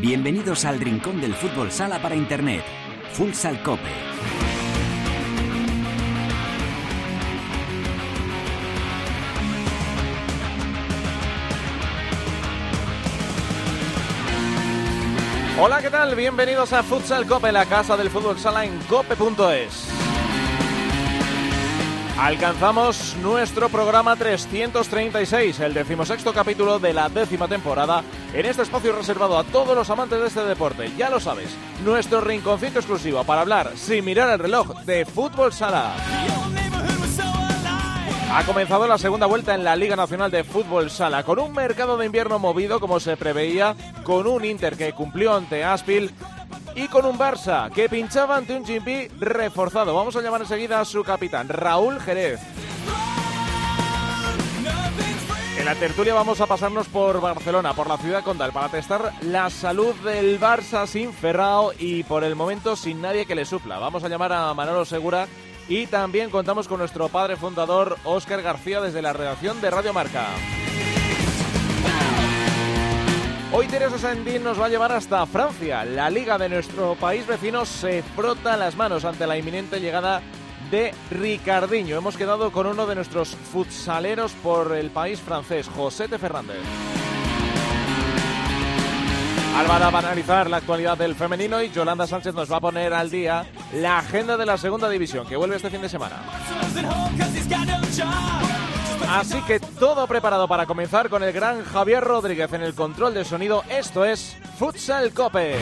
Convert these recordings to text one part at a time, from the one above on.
Bienvenidos al rincón del fútbol sala para internet. Futsal Cope. Hola, ¿qué tal? Bienvenidos a Futsal Cope, la casa del fútbol sala en cope.es. Alcanzamos nuestro programa 336, el decimosexto capítulo de la décima temporada, en este espacio reservado a todos los amantes de este deporte. Ya lo sabes, nuestro rinconcito exclusivo para hablar, sin mirar el reloj, de fútbol sala. Ha comenzado la segunda vuelta en la Liga Nacional de Fútbol Sala, con un mercado de invierno movido como se preveía, con un Inter que cumplió ante Aspil y con un Barça que pinchaba ante un Chimpí reforzado. Vamos a llamar enseguida a su capitán, Raúl Jerez. En la tertulia vamos a pasarnos por Barcelona, por la ciudad condal, para testar la salud del Barça sin Ferrao y por el momento sin nadie que le supla. Vamos a llamar a Manolo Segura y también contamos con nuestro padre fundador, Óscar García, desde la redacción de Radio Marca. Hoy Teresa Sandín nos va a llevar hasta Francia. La liga de nuestro país vecino se frota las manos ante la inminente llegada Ricardiño. Hemos quedado con uno de nuestros futsaleros por el país francés, José T. Fernández. Álvaro va a analizar la actualidad del femenino y Yolanda Sánchez nos va a poner al día la agenda de la segunda división que vuelve este fin de semana. Así que todo preparado para comenzar con el gran Javier Rodríguez en el control de sonido. Esto es Futsal Cope.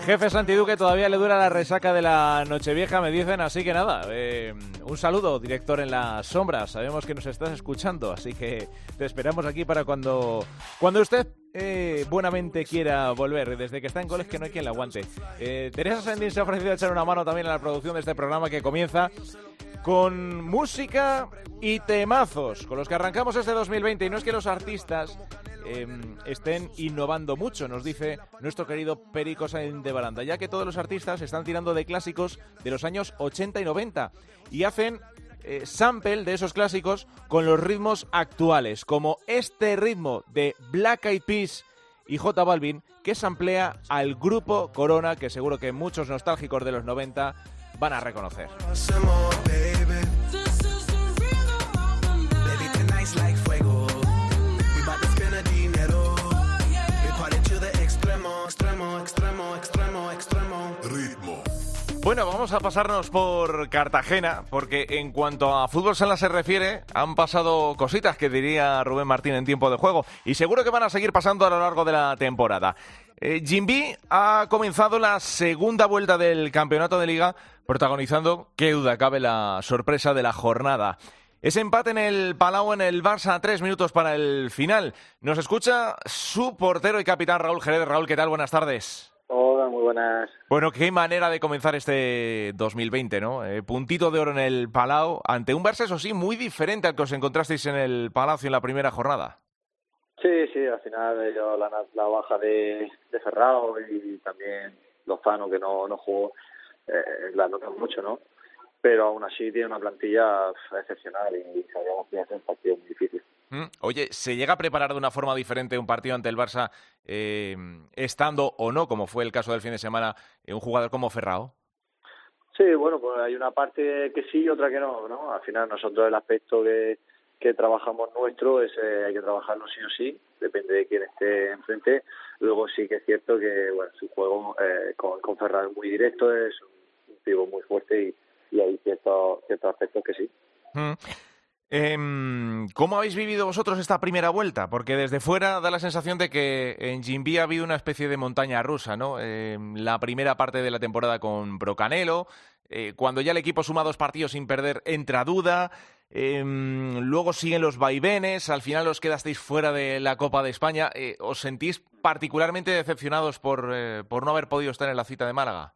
Jefe Santiduque todavía le dura la resaca de la Nochevieja, me dicen, así que nada, eh, un saludo, director en las sombras, sabemos que nos estás escuchando, así que te esperamos aquí para cuando, cuando usted eh, buenamente quiera volver, desde que está en goles que no hay quien la aguante. Eh, Teresa Sandín se ha ofrecido a echar una mano también en la producción de este programa que comienza con música y temazos, con los que arrancamos este 2020, y no es que los artistas eh, estén innovando mucho, nos dice nuestro querido Perico Sainz de Baranda, ya que todos los artistas están tirando de clásicos de los años 80 y 90 y hacen eh, sample de esos clásicos con los ritmos actuales, como este ritmo de Black Eyed Peas y J Balvin, que samplea al grupo Corona, que seguro que muchos nostálgicos de los 90 van a reconocer. Bueno, vamos a pasarnos por Cartagena, porque en cuanto a fútbol sala se refiere, han pasado cositas que diría Rubén Martín en tiempo de juego, y seguro que van a seguir pasando a lo largo de la temporada. Eh, ha comenzado la segunda vuelta del campeonato de liga, protagonizando, qué duda cabe, la sorpresa de la jornada. Ese empate en el Palau en el Barça, tres minutos para el final. Nos escucha su portero y capitán Raúl Jerez. Raúl, ¿qué tal? Buenas tardes. Hola, muy buenas. Bueno, qué manera de comenzar este 2020, ¿no? Eh, puntito de oro en el Palau, ante un Barça, eso sí, muy diferente al que os encontrasteis en el Palacio en la primera jornada. Sí, sí, al final ellos la, la baja de, de Ferrao y también Lozano, que no, no jugó, eh, la notan mucho, ¿no? Pero aún así tiene una plantilla excepcional y sabíamos que iba a ser un partido muy difícil. Oye, ¿se llega a preparar de una forma diferente un partido ante el Barça, eh, estando o no, como fue el caso del fin de semana, eh, un jugador como Ferrao? Sí, bueno, pues hay una parte que sí y otra que no, ¿no? Al final nosotros el aspecto que, que trabajamos nuestro es eh, hay que trabajarlo sí o sí, depende de quién esté enfrente. Luego sí que es cierto que, bueno, su juego eh, con, con Ferran es muy directo, es un pivo muy fuerte y, y hay ciertos, ciertos aspectos que sí. Mm. Em, ¿Cómo habéis vivido vosotros esta primera vuelta? Porque desde fuera da la sensación de que en Jimby ha habido una especie de montaña rusa, ¿no? Em, la primera parte de la temporada con Brocanelo, eh, cuando ya el equipo suma dos partidos sin perder, entra duda. Em, luego siguen los vaivenes, al final os quedasteis fuera de la Copa de España. Eh, ¿Os sentís particularmente decepcionados por, eh, por no haber podido estar en la cita de Málaga?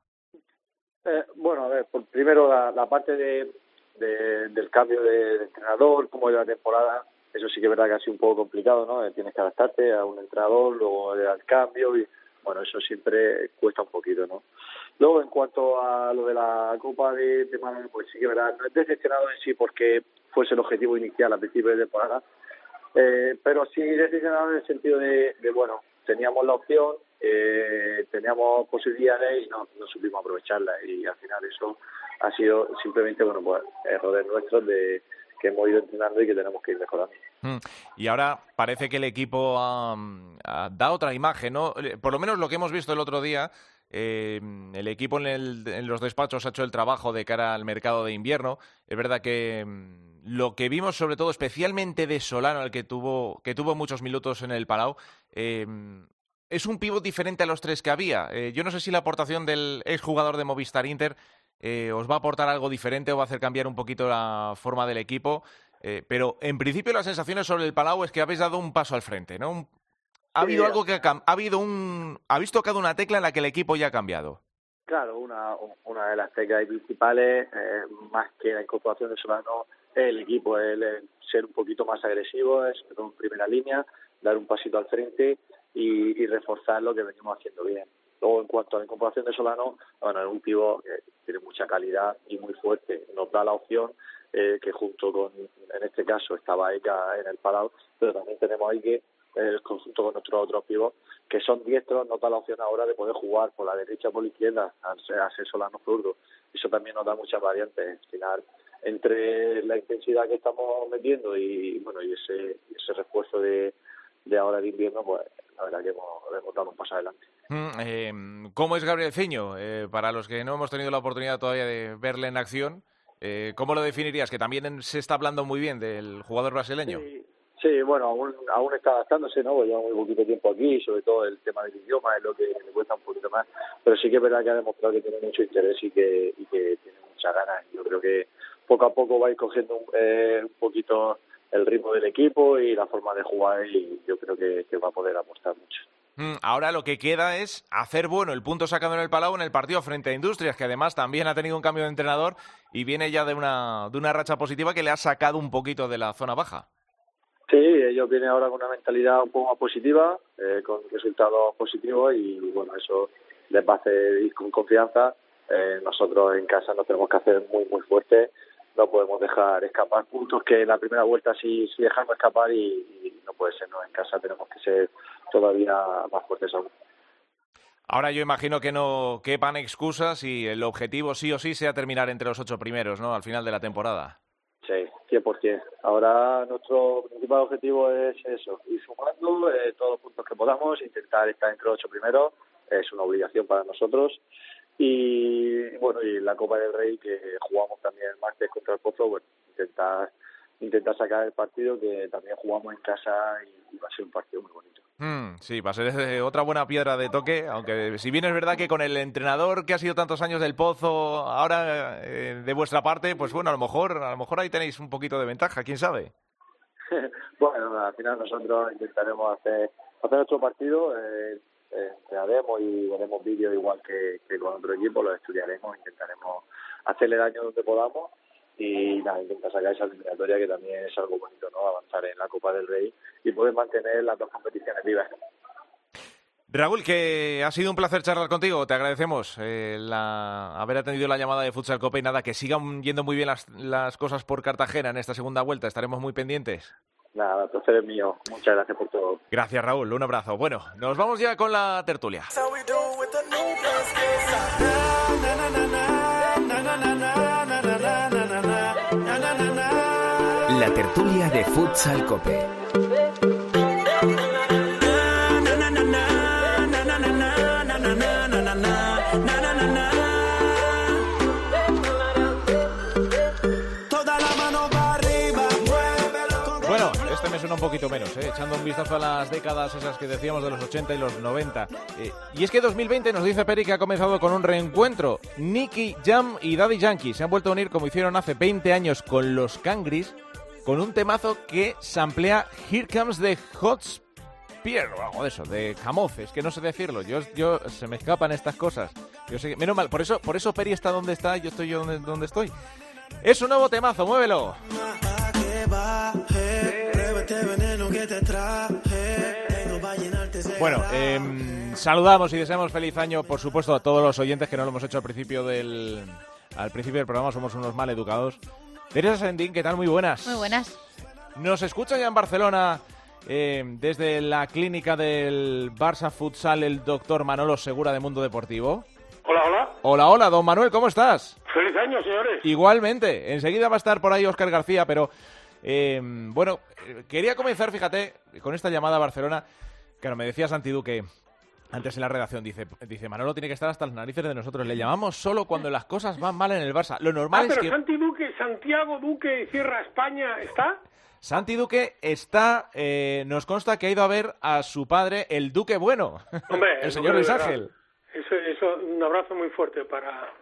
Eh, bueno, a ver, por, primero la parte de, de- del cambio de, entrenador, como de la temporada, eso sí que es verdad que ha sido un poco complicado, ¿no? Eh, Tienes que adaptarte a un entrenador, luego el cambio y, bueno, eso siempre cuesta un poquito, ¿no? Luego, en cuanto a lo de la Copa de, de pues sí que es verdad, no es decepcionado en sí porque fuese el objetivo inicial a principio de temporada, eh, pero sí decepcionado en el sentido de, de, bueno, teníamos la opción, eh, teníamos posibilidades y no, no supimos aprovecharlas y al final eso ha sido simplemente, bueno, pues errores nuestros de que hemos ido entrenando y que tenemos que ir mejorando. Mm. Y ahora parece que el equipo ha- da otra imagen, ¿no? Eh, Por lo menos lo que hemos visto el otro día, eh, el equipo en, el- los despachos ha hecho el trabajo de cara al mercado de invierno. Es verdad que mm, lo que vimos, sobre todo, especialmente de Solano, el que tuvo, que tuvo muchos minutos en el Palau, eh, es un pivot diferente a los tres que había. Eh, yo no sé si la aportación del exjugador de Movistar Inter eh, os va a aportar algo diferente o va a hacer cambiar un poquito la forma del equipo. Eh, pero en principio las sensaciones sobre el Palau es que habéis dado un paso al frente, ¿no? Un- ha Sí, habido algo que ha, ha habido un habéis tocado una tecla en la que el equipo ya ha cambiado. Claro, una, una de las teclas principales, eh, más que la incorporación de Solano, es el equipo, el, el ser un poquito más agresivo, es en primera línea, dar un pasito al frente y, y reforzar lo que venimos haciendo bien. Luego, en cuanto a la incorporación de Solano, bueno, es un pivo que tiene mucha calidad y muy fuerte. Nos da la opción eh, que junto con, en este caso, estaba Eka en el Palau, pero también tenemos ahí que el conjunto con nuestros otros pibos que son diestros nos da la opción ahora de poder jugar por la derecha o por la izquierda al ser solano zurdo eso también nos da muchas variantes al final entre la intensidad que estamos metiendo y bueno y ese ese refuerzo de, de ahora de invierno pues la verdad que hemos, hemos dado un paso adelante Mm, eh, ¿Cómo es Gabriel Ceño? Eh, para los que no hemos tenido la oportunidad todavía de verle en acción, eh, ¿cómo lo definirías? Que también se está hablando muy bien del jugador brasileño. Sí, sí, bueno, aún, aún está adaptándose, ¿no? Porque lleva muy poquito tiempo aquí, sobre todo el tema del idioma es lo que le cuesta un poquito más. Pero sí que es verdad que ha demostrado que tiene mucho interés y que, y que tiene muchas ganas. Yo creo que poco a poco va a ir cogiendo un, eh, un poquito el ritmo del equipo y la forma de jugar y yo creo que, que va a poder aportar mucho. Mm, Ahora lo que queda es hacer bueno el punto sacado en el Palau en el partido frente a Industrias, que además también ha tenido un cambio de entrenador y viene ya de una, de una racha positiva que le ha sacado un poquito de la zona baja. Sí, ellos vienen ahora con una mentalidad un poco más positiva, eh, con resultados positivos y bueno, eso les va a hacer ir con confianza. Eh, nosotros en casa nos tenemos que hacer muy, muy fuertes, no podemos dejar escapar puntos que en la primera vuelta sí, sí dejamos escapar y, y no puede ser, ¿no? En casa tenemos que ser todavía más fuertes aún. Ahora yo imagino que no quepan excusas y el objetivo sí o sí sea terminar entre los ocho primeros, ¿no? Al final de la temporada. Sí, 100%. Ahora nuestro principal objetivo es eso, ir sumando eh, todos los puntos que podamos, intentar estar entre los ocho primeros, es una obligación para nosotros. Y bueno, y la Copa del Rey que jugamos también el martes contra el Pozo, bueno, intentar, intentar sacar el partido que también jugamos en casa y, y va a ser un partido muy bonito. Mm, sí, va a ser otra buena piedra de toque, aunque si bien es verdad que con el entrenador que ha sido tantos años del Pozo, ahora eh, de vuestra parte, pues bueno, a lo mejor, a lo mejor ahí tenéis un poquito de ventaja, quién sabe. bueno, al final nosotros intentaremos hacer, hacer nuestro partido, eh, entrenaremos y veremos vídeos igual que, que con otro equipo, los estudiaremos, intentaremos hacerle daño donde podamos y nada, intentar sacar esa eliminatoria que también es algo bonito, ¿no? Avanzar en la Copa del Rey y poder mantener las dos competiciones vivas. Raúl, que ha sido un placer charlar contigo. Te agradecemos eh, la- haber atendido la llamada de Futsal Copa y nada, que sigan yendo muy bien las, las cosas por Cartagena en esta segunda vuelta. Estaremos muy pendientes. Nada, el placer es mío. Muchas gracias por todo. Gracias, Raúl. Un abrazo. Bueno, nos vamos ya con la tertulia. how we do with the suena un poquito menos, ¿eh? echando un vistazo a las décadas esas que decíamos de los 80 y los 90. Eh, y es que 2020 nos dice Peri que ha comenzado con un reencuentro. Nicky Jam y Daddy Yankee se han vuelto a unir como hicieron hace 20 años con los Cangris, con un temazo que samplea Here Comes the Hot o algo de eso, de Camoz, es que no sé decirlo, yo, yo se me escapan estas cosas. Yo sé menos mal, por eso, por eso Peri está donde está yo estoy yo donde, donde estoy. Es un nuevo temazo, muévelo. Bueno, em, saludamos y deseamos feliz año, por supuesto, a todos los oyentes que no lo hemos hecho al principio del, al principio del programa, somos unos mal educados. Teresa Sendín, ¿qué tal? Muy buenas. Muy buenas. Nos escucha ya en Barcelona, em, desde la clínica del Barça Futsal, el doctor Manolo Segura de Mundo Deportivo. Hola, hola. Hola, hola, don Manuel, ¿cómo estás? Feliz año, señores. Igualmente, enseguida va a estar por ahí Óscar García, pero eh, bueno, eh, quería comenzar, fíjate, con esta llamada a Barcelona. Claro, me decía Santi Duque antes en la redacción, dice, dice Manolo tiene que estar hasta las narices de nosotros. Le llamamos solo cuando las cosas van mal en el Barça. Lo Ah, normal es pero que Santi Duque, Santiago Duque, Sierra España, ¿está? Santi Duque está, eh, nos consta que ha ido a ver a su padre, el Duque Bueno, Hombre, el señor Luis. Ángel. Eso, eso, un abrazo muy fuerte para,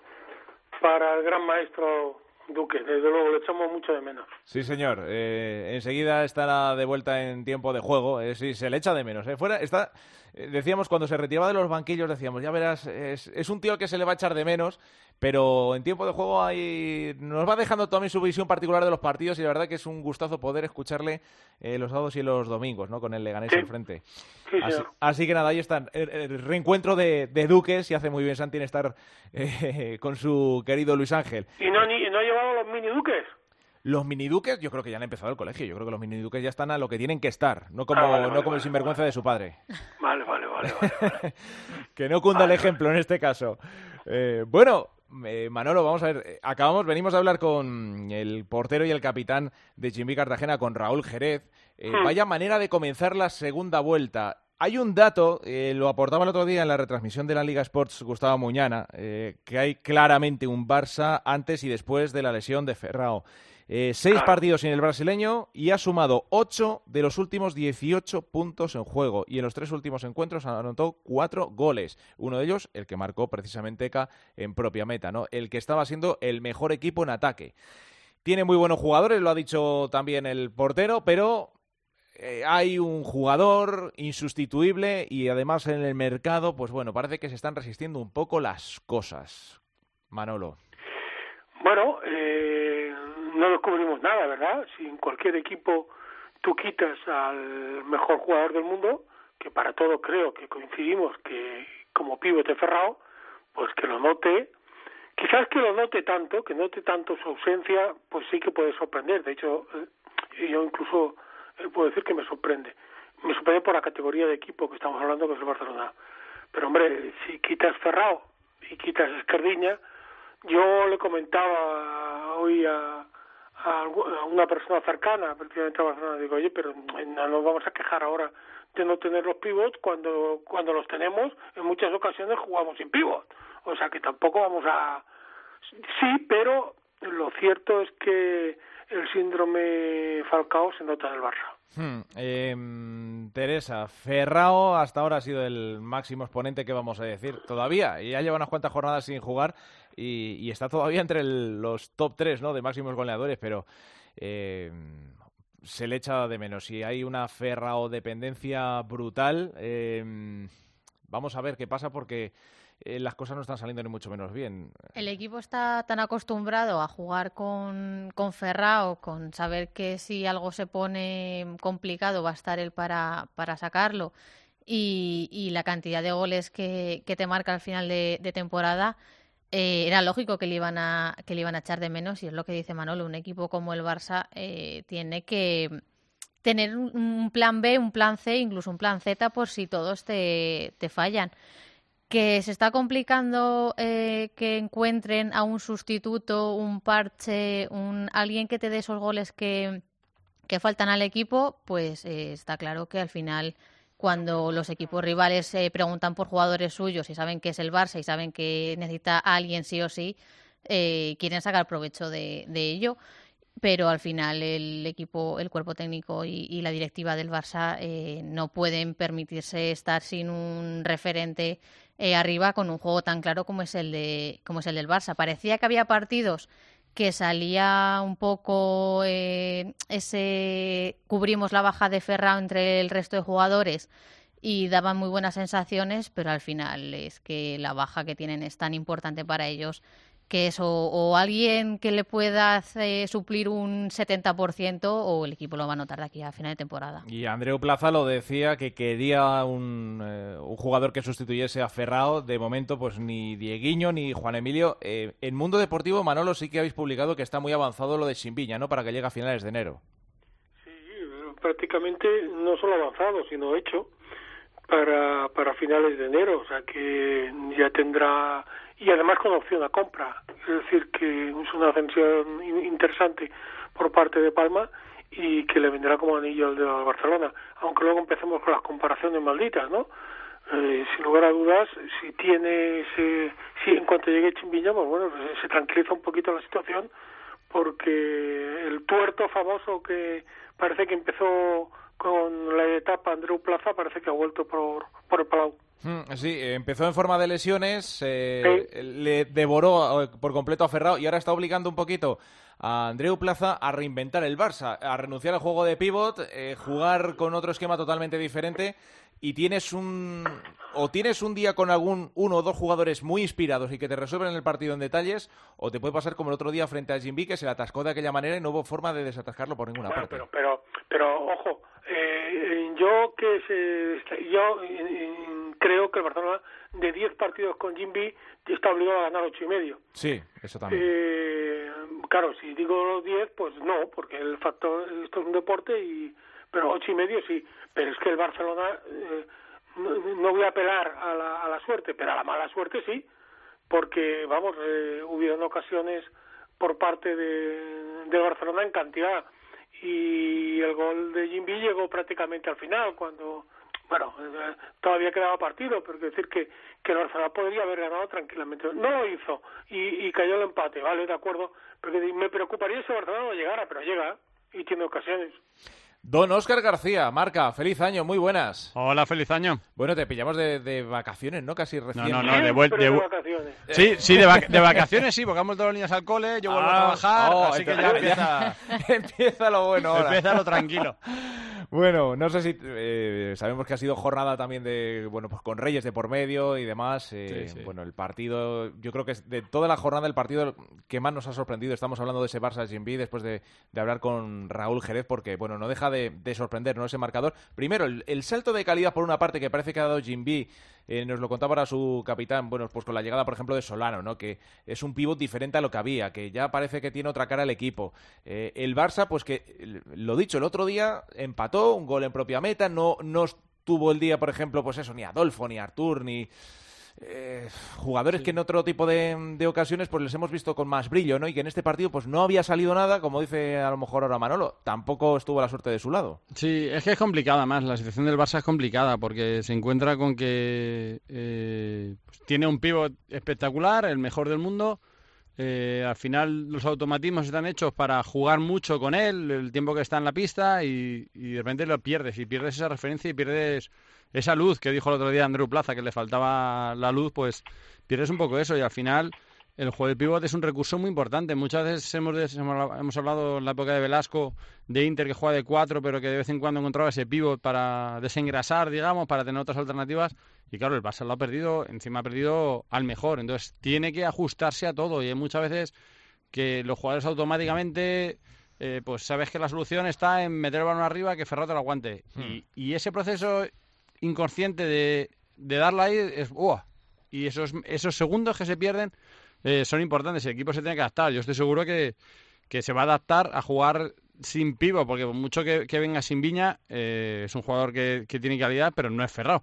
para el gran maestro Duque. Desde luego, lo echamos mucho de menos. Sí, señor. Eh, enseguida estará de vuelta en tiempo de juego. Eh, sí, se le echa de menos. eh. Fuera está. Eh, decíamos cuando se retiraba de los banquillos, decíamos, ya verás, es, es un tío que se le va a echar de menos, pero en tiempo de juego ahí nos va dejando también su visión particular de los partidos y la verdad que es un gustazo poder escucharle eh, los sábados y los domingos, ¿no? Con el Leganés Sí. al frente. Sí, Así, que nada, ahí están. El, el reencuentro de, de Duques y hace muy bien Santi en estar eh, con su querido Luis Ángel. ¿Y no, ni, no ha llevado los mini Duques? Los miniduques, yo creo que ya han empezado el colegio. Yo creo que los miniduques ya están a lo que tienen que estar, no como, Ah, vale, no vale, como el sinvergüenza de su padre. Vale, vale, vale. vale, que no cunda el ejemplo en este caso. Eh, bueno, eh, Manolo, vamos a ver. eh, Acabamos, venimos de hablar con el portero y el capitán de Jimmy Cartagena, con Raúl Jerez. Eh, Hmm. Vaya manera de comenzar la segunda vuelta. Hay un dato, eh, lo aportaba el otro día en la retransmisión de la Liga Sports Gustavo Muñana, que hay claramente un Barça antes y después de la lesión de Ferrao. Eh, seis Claro. partidos sin el brasileño y ha sumado ocho de los últimos 18 puntos en juego. Y en los tres últimos encuentros anotó cuatro goles. Uno de ellos, el que marcó precisamente Eka en propia meta, ¿no? El que estaba siendo el mejor equipo en ataque. Tiene muy buenos jugadores, lo ha dicho también el portero, pero eh, hay un jugador insustituible y además en el mercado, pues bueno, parece que se están resistiendo un poco las cosas. Manolo. Bueno, eh, no descubrimos nada, ¿verdad? Si en cualquier equipo tú quitas al mejor jugador del mundo, que para todo creo que coincidimos que como pivote Ferrao, pues que lo note, quizás que lo note tanto, que note tanto su ausencia, pues sí que puede sorprender. De hecho, eh, yo incluso eh, puedo decir que me sorprende. Me sorprende por la categoría de equipo que estamos hablando, que es el Barcelona. Pero hombre, si quitas Ferrao y quitas Esquerdiña, yo le comentaba hoy a, a, una persona cercana, prácticamente a Barcelona, digo, oye, pero no nos vamos a quejar ahora de no tener los pivots cuando cuando los tenemos, en muchas ocasiones jugamos sin pivot. O sea que tampoco vamos a... Sí, pero lo cierto es que el síndrome Falcao se nota en el Barça. Hmm, em, Teresa, Ferrao hasta ahora ha sido el máximo exponente que vamos a decir todavía. Ya lleva unas cuantas jornadas sin jugar y, está todavía entre los top 3 ¿no? de máximos goleadores, pero em, se le echa de menos. Si hay una Ferrao dependencia brutal, em, vamos a ver qué pasa porque eh, las cosas no están saliendo ni mucho menos bien. El equipo está tan acostumbrado a jugar con, con Ferrao, con saber que si algo se pone complicado va a estar él para, para sacarlo y, y la cantidad de goles que, que te marca al final de, temporada, eh, era lógico que le, iban a, que le iban a echar de menos y es lo que dice Manolo, un equipo como el Barça eh, tiene que tener un, un plan B, un plan C, incluso un plan Z por si todos te, te fallan que se está complicando eh, que encuentren a un sustituto, un parche, un alguien que te dé esos goles que, que faltan al equipo, pues eh, está claro que al final cuando los equipos rivales eh, preguntan por jugadores suyos y saben que es el Barça y saben que necesita a alguien sí o sí, eh, quieren sacar provecho de, de ello. pero al final el equipo, el cuerpo técnico y, la directiva del Barça no pueden permitirse estar sin un referente eh, arriba con un juego tan claro como es el de como es el del Barça. Parecía que había partidos que salía un poco eh, ese cubrimos la baja de Ferrao entre el resto de jugadores y daban muy buenas sensaciones, pero al final es que la baja que tienen es tan importante para ellos que es o, alguien que le pueda suplir un 70% o el equipo lo va a notar de aquí a final de temporada. Y Andreu Plaza lo decía que quería un, eh, un jugador que sustituyese a Ferrao. De momento, pues ni Dieguiño ni Juan Emilio. Eh, en Mundo Deportivo, Manolo, sí que habéis publicado que está muy avanzado lo de Simbiña, ¿no? Para que llegue a finales de enero. Sí, prácticamente no solo avanzado, sino hecho para, para finales de enero. O sea que ya tendrá y además con opción a compra. Es decir, que es una ascensión interesante por parte de Palma y que le vendrá como anillo al de Barcelona. Aunque luego empecemos con las comparaciones malditas, ¿no? Eh, sin lugar a dudas, si tiene ese, si en cuanto llegue Chimbiña, pues bueno, pues se tranquiliza un poquito la situación porque el tuerto famoso que parece que empezó con la etapa Andreu Plaza parece que ha vuelto por, por el Palau. Mm, sí, empezó en forma de lesiones, eh, le devoró eh, por completo a Ferrao y ahora está obligando un poquito a Andreu Plaza a reinventar el Barça, a renunciar al juego de pivot, eh, jugar con otro esquema totalmente diferente y tienes un o tienes un día con algún uno o dos jugadores muy inspirados y que te resuelven el partido en detalles o te puede pasar como el otro día frente a Jimby que se le atascó de aquella manera y no hubo forma de desatascarlo por ninguna parte. Pero, pero, pero ojo, yo que se, yo creo que el Barcelona de 10 partidos con Jimby está obligado a ganar ocho y medio. Sí, eso también. Eh, claro, si digo los 10, pues no, porque el factor esto es un deporte y pero ocho y medio sí, pero es que el Barcelona eh, no, voy a apelar a la, a la suerte, pero a la mala suerte sí, porque vamos, eh, hubieron ocasiones por parte de, de Barcelona en cantidad y el gol de Jimby llegó prácticamente al final cuando bueno, eh, todavía quedaba partido, pero es decir que, que el Barcelona podría haber ganado tranquilamente. No lo hizo y, y cayó el empate, ¿vale? De acuerdo, porque me preocuparía si el Barcelona no llegara, pero llega y tiene ocasiones. Don Oscar García, Marca, feliz año, muy buenas. Hola, feliz año. Bueno, te pillamos de, vacaciones, ¿no? Casi recién. No, no, no, de, vuelta. de, vacaciones. Sí, sí, de, vacaciones sí, porque vamos todos los niños al cole, yo vuelvo a ah, trabajar, oh, así que ya empieza... empieza lo bueno ahora. Empieza lo tranquilo. Bueno, no sé si eh, sabemos que ha sido jornada también de bueno pues con Reyes de por medio y demás. Eh, bueno, el partido, yo creo que es de toda la jornada el partido que más nos ha sorprendido. Estamos hablando de ese Barça Jimby después de, hablar con Raúl Jerez porque bueno no deja de, sorprender no ese marcador. Primero el, salto de calidad por una parte que parece que ha dado Jimby eh, nos lo contaba ahora su capitán, bueno, pues con la llegada, por ejemplo, de Solano, ¿no? Que es un pivot diferente a lo que había, que ya parece que tiene otra cara el equipo. Eh, el Barça, pues que, lo dicho, el otro día empató, un gol en propia meta, no, no tuvo el día, por ejemplo, pues eso, ni Adolfo, ni Artur, ni eh, jugadores que en otro tipo de, ocasiones pues les hemos visto con más brillo, ¿no? Y que en este partido pues no había salido nada, como dice a lo mejor ahora Manolo, tampoco estuvo la suerte de su lado. Sí, es que es complicada más, la situación del Barça es complicada porque se encuentra con que eh, pues, tiene un pívot espectacular, el mejor del mundo, eh, al final los automatismos están hechos para jugar mucho con él, el tiempo que está en la pista y, y de repente lo pierdes y pierdes esa referencia y pierdes esa luz que dijo el otro día Andrew Plaza, que le faltaba la luz, pues pierdes un poco eso y al final el juego de pívot es un recurso muy importante. Muchas veces hemos, hemos hablado en la época de Velasco de Inter que juega de cuatro, pero que de vez en cuando encontraba ese pívot para desengrasar, digamos, para tener otras alternativas. Y claro, el Barça lo ha perdido, encima ha perdido al mejor. Entonces tiene que ajustarse a todo. Y hay muchas veces que los jugadores automáticamente, eh, pues sabes que la solución está en meter el balón arriba que Ferrado te lo aguante. Hmm. Y, y, ese proceso inconsciente de, de darla ahí es ¡buah! Y esos, esos segundos que se pierden eh, son importantes. El equipo se tiene que adaptar. Yo estoy seguro que, que se va a adaptar a jugar sin pivo, porque mucho que, venga sin Viña, eh, es un jugador que, que, tiene calidad, pero no es ferrado.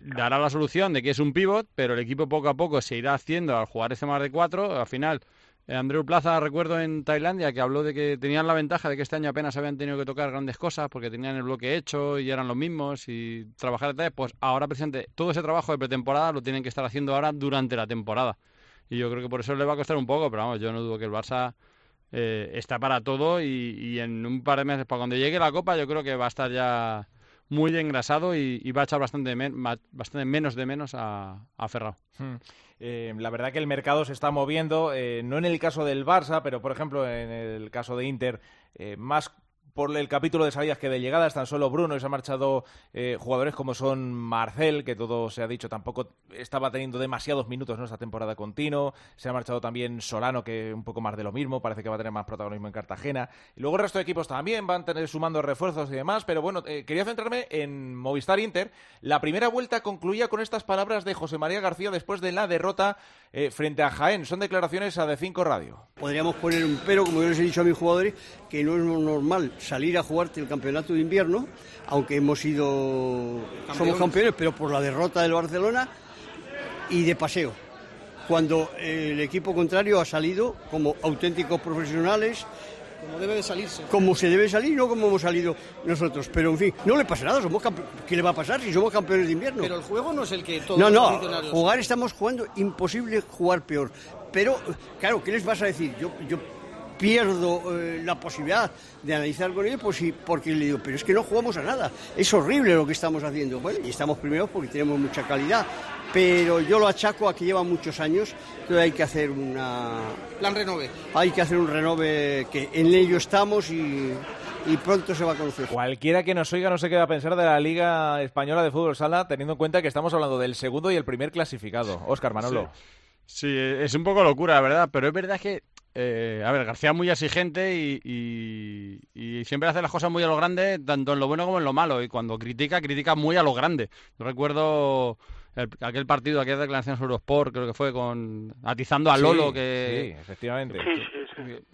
Dará la solución de que es un pivot, pero el equipo poco a poco se irá haciendo al jugar este más de cuatro. Al final, Andreu Plaza, recuerdo en Tailandia, que habló de que tenían la ventaja de que este año apenas habían tenido que tocar grandes cosas porque tenían el bloque hecho y eran los mismos y trabajar pues ahora presente todo ese trabajo de pretemporada lo tienen que estar haciendo ahora durante la temporada. Y yo creo que por eso le va a costar un poco, pero vamos, yo no dudo que el Barça eh, está para todo y, en un par de meses, para cuando llegue la Copa, yo creo que va a estar ya muy engrasado y, va a echar bastante, bastante menos de menos a, a Ferrao. Hmm. Eh, la verdad que el mercado se está moviendo, eh, no en el caso del Barça, pero por ejemplo en el caso de Inter, más por el capítulo de salidas que de llegadas, tan solo Bruno y se han marchado eh, jugadores como son Marcel, que todo se ha dicho tampoco estaba teniendo demasiados minutos en esta temporada continuo, se ha marchado también Solano, que un poco más de lo mismo, parece que va a tener más protagonismo en Cartagena, y luego el resto de equipos también van a tener sumando refuerzos y demás, pero bueno, eh, quería centrarme en Movistar Inter. La primera vuelta concluía con estas palabras de José María García después de la derrota eh, frente a Jaén. Son declaraciones a De5 Radio. Podríamos poner un pero, como yo les he dicho a mis jugadores, que no es normal salir a jugarte el campeonato de invierno, aunque hemos sido somos campeones, pero por la derrota del Barcelona y de paseo. Cuando el equipo contrario ha salido como auténticos profesionales, como debe de salirse. Como se debe salir, no como hemos salido nosotros. Pero en fin, no le pasa nada. Somos ¿Qué le va a pasar si somos campeones de invierno? Pero el juego no es el que todos No, no, jugar estamos jugando, imposible jugar peor. Pero, claro, ¿qué les vas a decir? Yo, yo pierdo eh, la posibilidad de analizar con ellos pues sí, porque le digo, pero es que no jugamos a nada, es horrible lo que estamos haciendo. Bueno, y estamos primeros porque tenemos mucha calidad, pero yo lo achaco a que lleva muchos años, que hay que hacer una... Plan renove. Hay que hacer un renove que en ello estamos y, pronto se va a conocer. Cualquiera que nos oiga no se queda a pensar de la Liga Española de Fútbol Sala, teniendo en cuenta que estamos hablando del segundo y el primer clasificado. Óscar Manolo. Sí. sí. es un poco locura, la verdad, pero es verdad que eh, a ver, García es muy exigente y, siempre hace las cosas muy a lo grande, tanto en lo bueno como en lo malo. Y cuando critica, critica muy a lo grande. Yo recuerdo aquel partido, aquella declaración sobre Eurosport, creo que fue con atizando a Lolo. que Sí, efectivamente.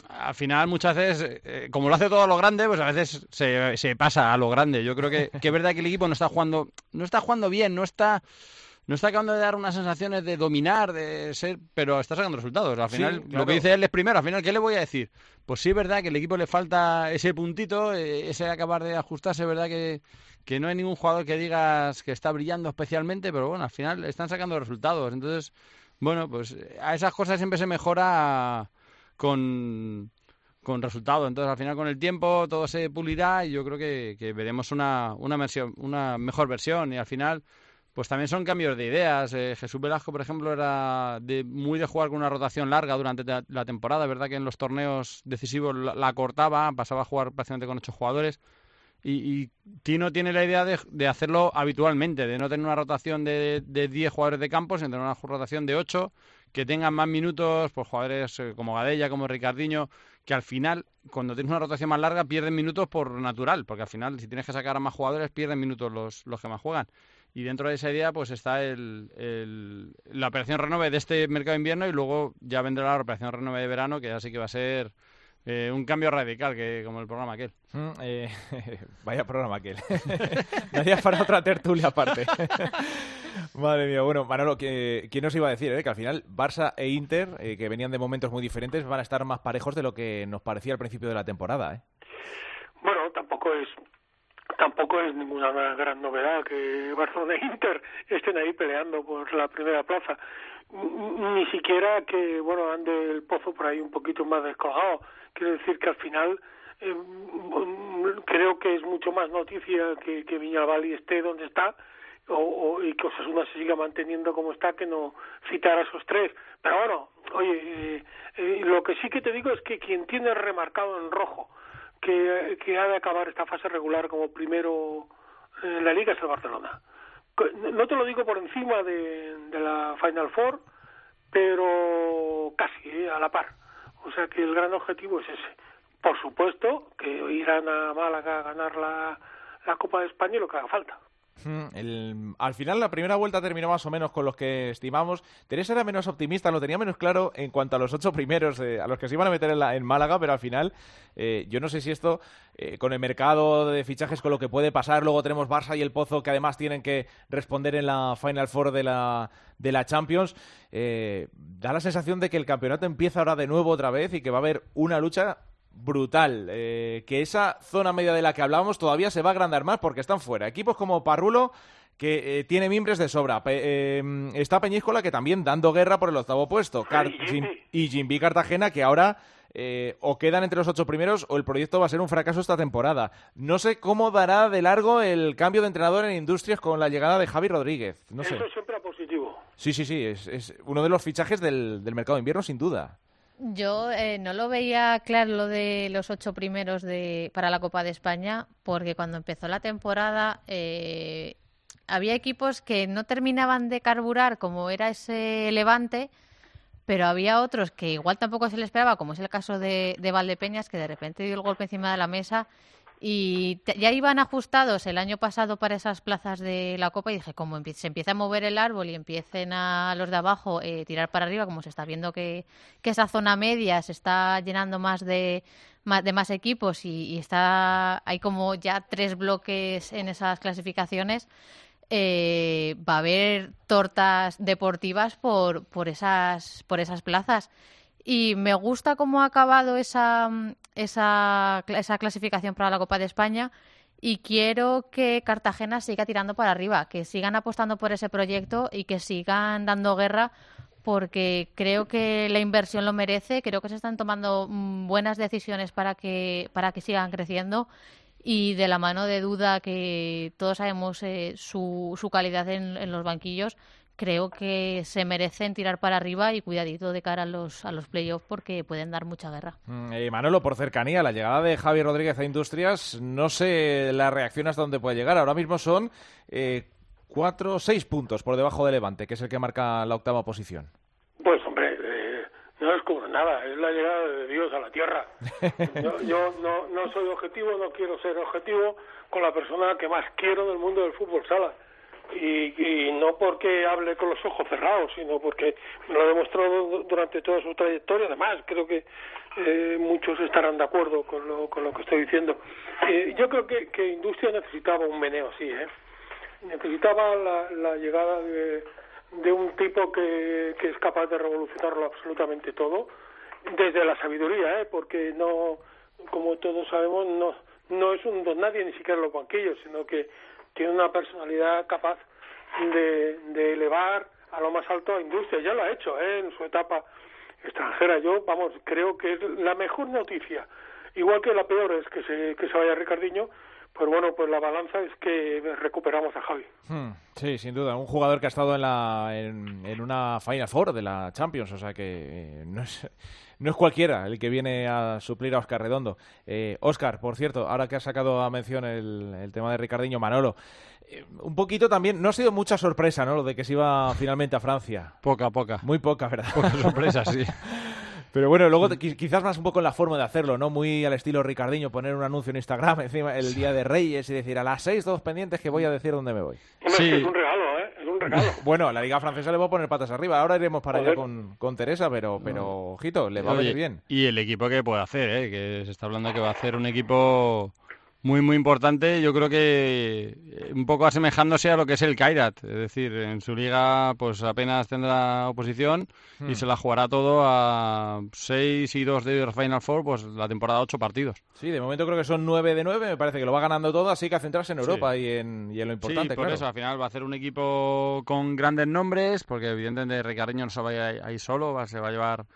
Al final, muchas veces, eh, como lo hace todo a lo grande, pues a veces se, se pasa a lo grande. Yo creo que, que es verdad que el equipo no está jugando, no está jugando bien, no está no está acabando de dar unas sensaciones de dominar, de ser, pero está sacando resultados. Al final, lo que dice él es primero, al final, ¿qué le voy a decir? Pues sí es verdad que el equipo le falta ese puntito, eh, ese acabar de ajustarse, es verdad que, que no hay ningún jugador que digas que está brillando especialmente, pero bueno, al final están sacando resultados. Entonces, bueno, pues a esas cosas siempre se mejora con, con resultados. Entonces, al final, con el tiempo, todo se pulirá y yo creo que, que veremos una, una, versión, una mejor versión. Y al final, pues también son cambios de ideas. Eh, Jesús Velasco, por ejemplo, era muy de jugar con una rotación larga durante la, temporada. verdad que en los torneos decisivos la, cortaba, pasaba a jugar prácticamente con ocho jugadores. Y, Tino tiene la idea de, hacerlo habitualmente, de no tener una rotación de, de 10 jugadores de campo, sino tener una rotación de 8, que tengan más minutos, pues jugadores eh, como Gadella, como Ricardiño, que al final, cuando tienes una rotación más larga, pierden minutos por natural, porque al final, si tienes que sacar a más jugadores, pierden minutos los, los que más juegan. Y dentro de esa idea pues está el, la operación renove de este mercado de invierno y luego ya vendrá la operación renove de verano, que así que va a ser eh, un cambio radical, que como el programa aquel. Mm, eh, vaya programa aquel. Daría para otra tertulia aparte. Madre mía, bueno, Manolo, ¿quién nos iba a decir? Eh? Que al final Barça e Inter, que venían de momentos muy diferentes, van a estar más parejos de lo que nos parecía al principio de la temporada. ¿eh? Bueno, tampoco es tampoco es ninguna gran novedad que Barcelona e Inter estén ahí peleando por la primera plaza. Ni siquiera que, bueno, ande el pozo por ahí un poquito más descolgado. Quiero decir que al final eh, creo que es mucho más noticia que, que esté donde está o, y que Osasuna se siga manteniendo como está que no citar a esos tres. Pero bueno, oye, eh, eh, lo que sí que te digo es que quien tiene remarcado en rojo que, que ha de acabar esta fase regular como primero en la liga es el Barcelona. No te lo digo por encima de, la Final Four, pero casi eh, a la par. O sea que el gran objetivo es ese. Por supuesto que irán a Málaga a ganar la, la Copa de España y lo que haga falta. El, al final la primera vuelta terminó más o menos con los que estimamos. Teresa era menos optimista, lo tenía menos claro en cuanto a los ocho primeros, eh, a los que se iban a meter en, en Málaga, pero al final eh, yo no sé si esto, eh, con el mercado de fichajes, con lo que puede pasar, luego tenemos Barça y el Pozo que además tienen que responder en la Final Four de la, de la Champions, da la sensación de que el campeonato empieza ahora de nuevo otra vez y que va a haber una lucha brutal. Eh, que esa zona media de la que hablábamos todavía se va a agrandar más porque están fuera. Equipos como Parrulo, que eh, tiene mimbres de sobra. Eh, está Peñíscola, que también dando guerra por el octavo puesto. y Jimby Cartagena, que ahora eh, o quedan entre los ocho primeros o el proyecto va a ser un fracaso esta temporada. No sé cómo dará de largo el cambio de entrenador en Industrias con la llegada de Javi Rodríguez. No sé. Eso siempre es positivo. Sí, sí, sí, es, es uno de los fichajes del, del mercado de invierno, sin duda. Yo eh, no lo veía claro lo de los ocho primeros de, para la Copa de España, porque cuando empezó la temporada eh, había equipos que no terminaban de carburar como era ese Levante, pero había otros que igual tampoco se le esperaba, como es el caso de, de Valdepeñas, que de repente dio el golpe encima de la mesa y ya iban ajustados el año pasado para esas plazas de la Copa y dije, como se empieza a mover el árbol y empiecen a los de abajo eh, tirar para arriba, como se está viendo que, que esa zona media se está llenando más de, más equipos y, está hay como ya tres bloques en esas clasificaciones, eh, va a haber tortas deportivas por, por, esas, por esas plazas. Y me gusta cómo ha acabado esa, esa, esa clasificación para la Copa de España y quiero que Cartagena siga tirando para arriba, que sigan apostando por ese proyecto y que sigan dando guerra porque creo que la inversión lo merece, creo que se están tomando mm, buenas decisiones para que, para que sigan creciendo y de la mano de duda que todos sabemos eh, su, su calidad en, en los banquillos, creo que se merecen tirar para arriba y cuidadito de cara a los, a los playoffs porque pueden dar mucha guerra. Mm, eh, Manolo, por cercanía, la llegada de Javi Rodríguez a Industrias, no sé la reacción hasta dónde puede llegar. Ahora mismo son eh, cuatro, seis puntos por debajo de Levante, que es el que marca la octava posición. Pues hombre, eh, no es como nada, es la llegada de Dios a la tierra. Yo, yo no, no soy objetivo, no quiero ser objetivo con la persona que más quiero del mundo del fútbol sala. Y, no porque hable con los ojos cerrados, sino porque lo ha demostrado durante toda su trayectoria. Además, creo que eh, muchos estarán de acuerdo con lo, con lo que estoy diciendo. Eh, yo creo que, que Industria necesitaba un meneo así, ¿eh? necesitaba la, la llegada de, de un tipo que, que es capaz de revolucionarlo absolutamente todo, desde la sabiduría, ¿eh? porque no, como todos sabemos, no, no es un don nadie ni siquiera los banquillos, sino que tiene una personalidad capaz de, de elevar a lo más alto a industria. Ya lo ha hecho ¿eh? en su etapa extranjera. Yo, vamos, creo que es la mejor noticia. Igual que la peor es que se, que se vaya Ricardiño, pues bueno, pues la balanza es que recuperamos a Javi. Hmm, sí, sin duda. Un jugador que ha estado en, la, en, una Final Four de la Champions, o sea que eh, no es, no es cualquiera el que viene a suplir a Oscar Redondo. Eh, Oscar, por cierto, ahora que has sacado a mención el, el tema de Ricardiño Manolo, eh, un poquito también, no ha sido mucha sorpresa, ¿no? Lo de que se iba finalmente a Francia. Poca, poca. Muy poca, ¿verdad? Poca sorpresa, sí. Pero bueno, luego quizás más un poco en la forma de hacerlo, ¿no? Muy al estilo Ricardiño, poner un anuncio en Instagram encima el día de Reyes y decir a las seis todos pendientes que voy a decir dónde me voy. Hombre, Sí. es un regalo, un regalo. Bueno, a la Liga Francesa le voy a poner patas arriba. Ahora iremos para allá con, con Teresa, pero, pero ojito, le va a venir bien. Y el equipo que puede hacer, ¿eh? que se está hablando que va a hacer un equipo muy, muy importante. Yo creo que eh, un poco asemejándose a lo que es el Kairat. Es decir, en su liga pues apenas tendrá oposición Hmm. y se la jugará todo a 6 y 2 de Final Four, pues la temporada 8 partidos. Sí, de momento creo que son 9 de 9, me parece que lo va ganando todo, así que a centrarse en Sí. Europa y, en, y en lo importante, sí, por claro. eso al final va a hacer un equipo con grandes nombres, porque evidentemente Ricardiño no se va a ir ahí solo, va, se va a llevar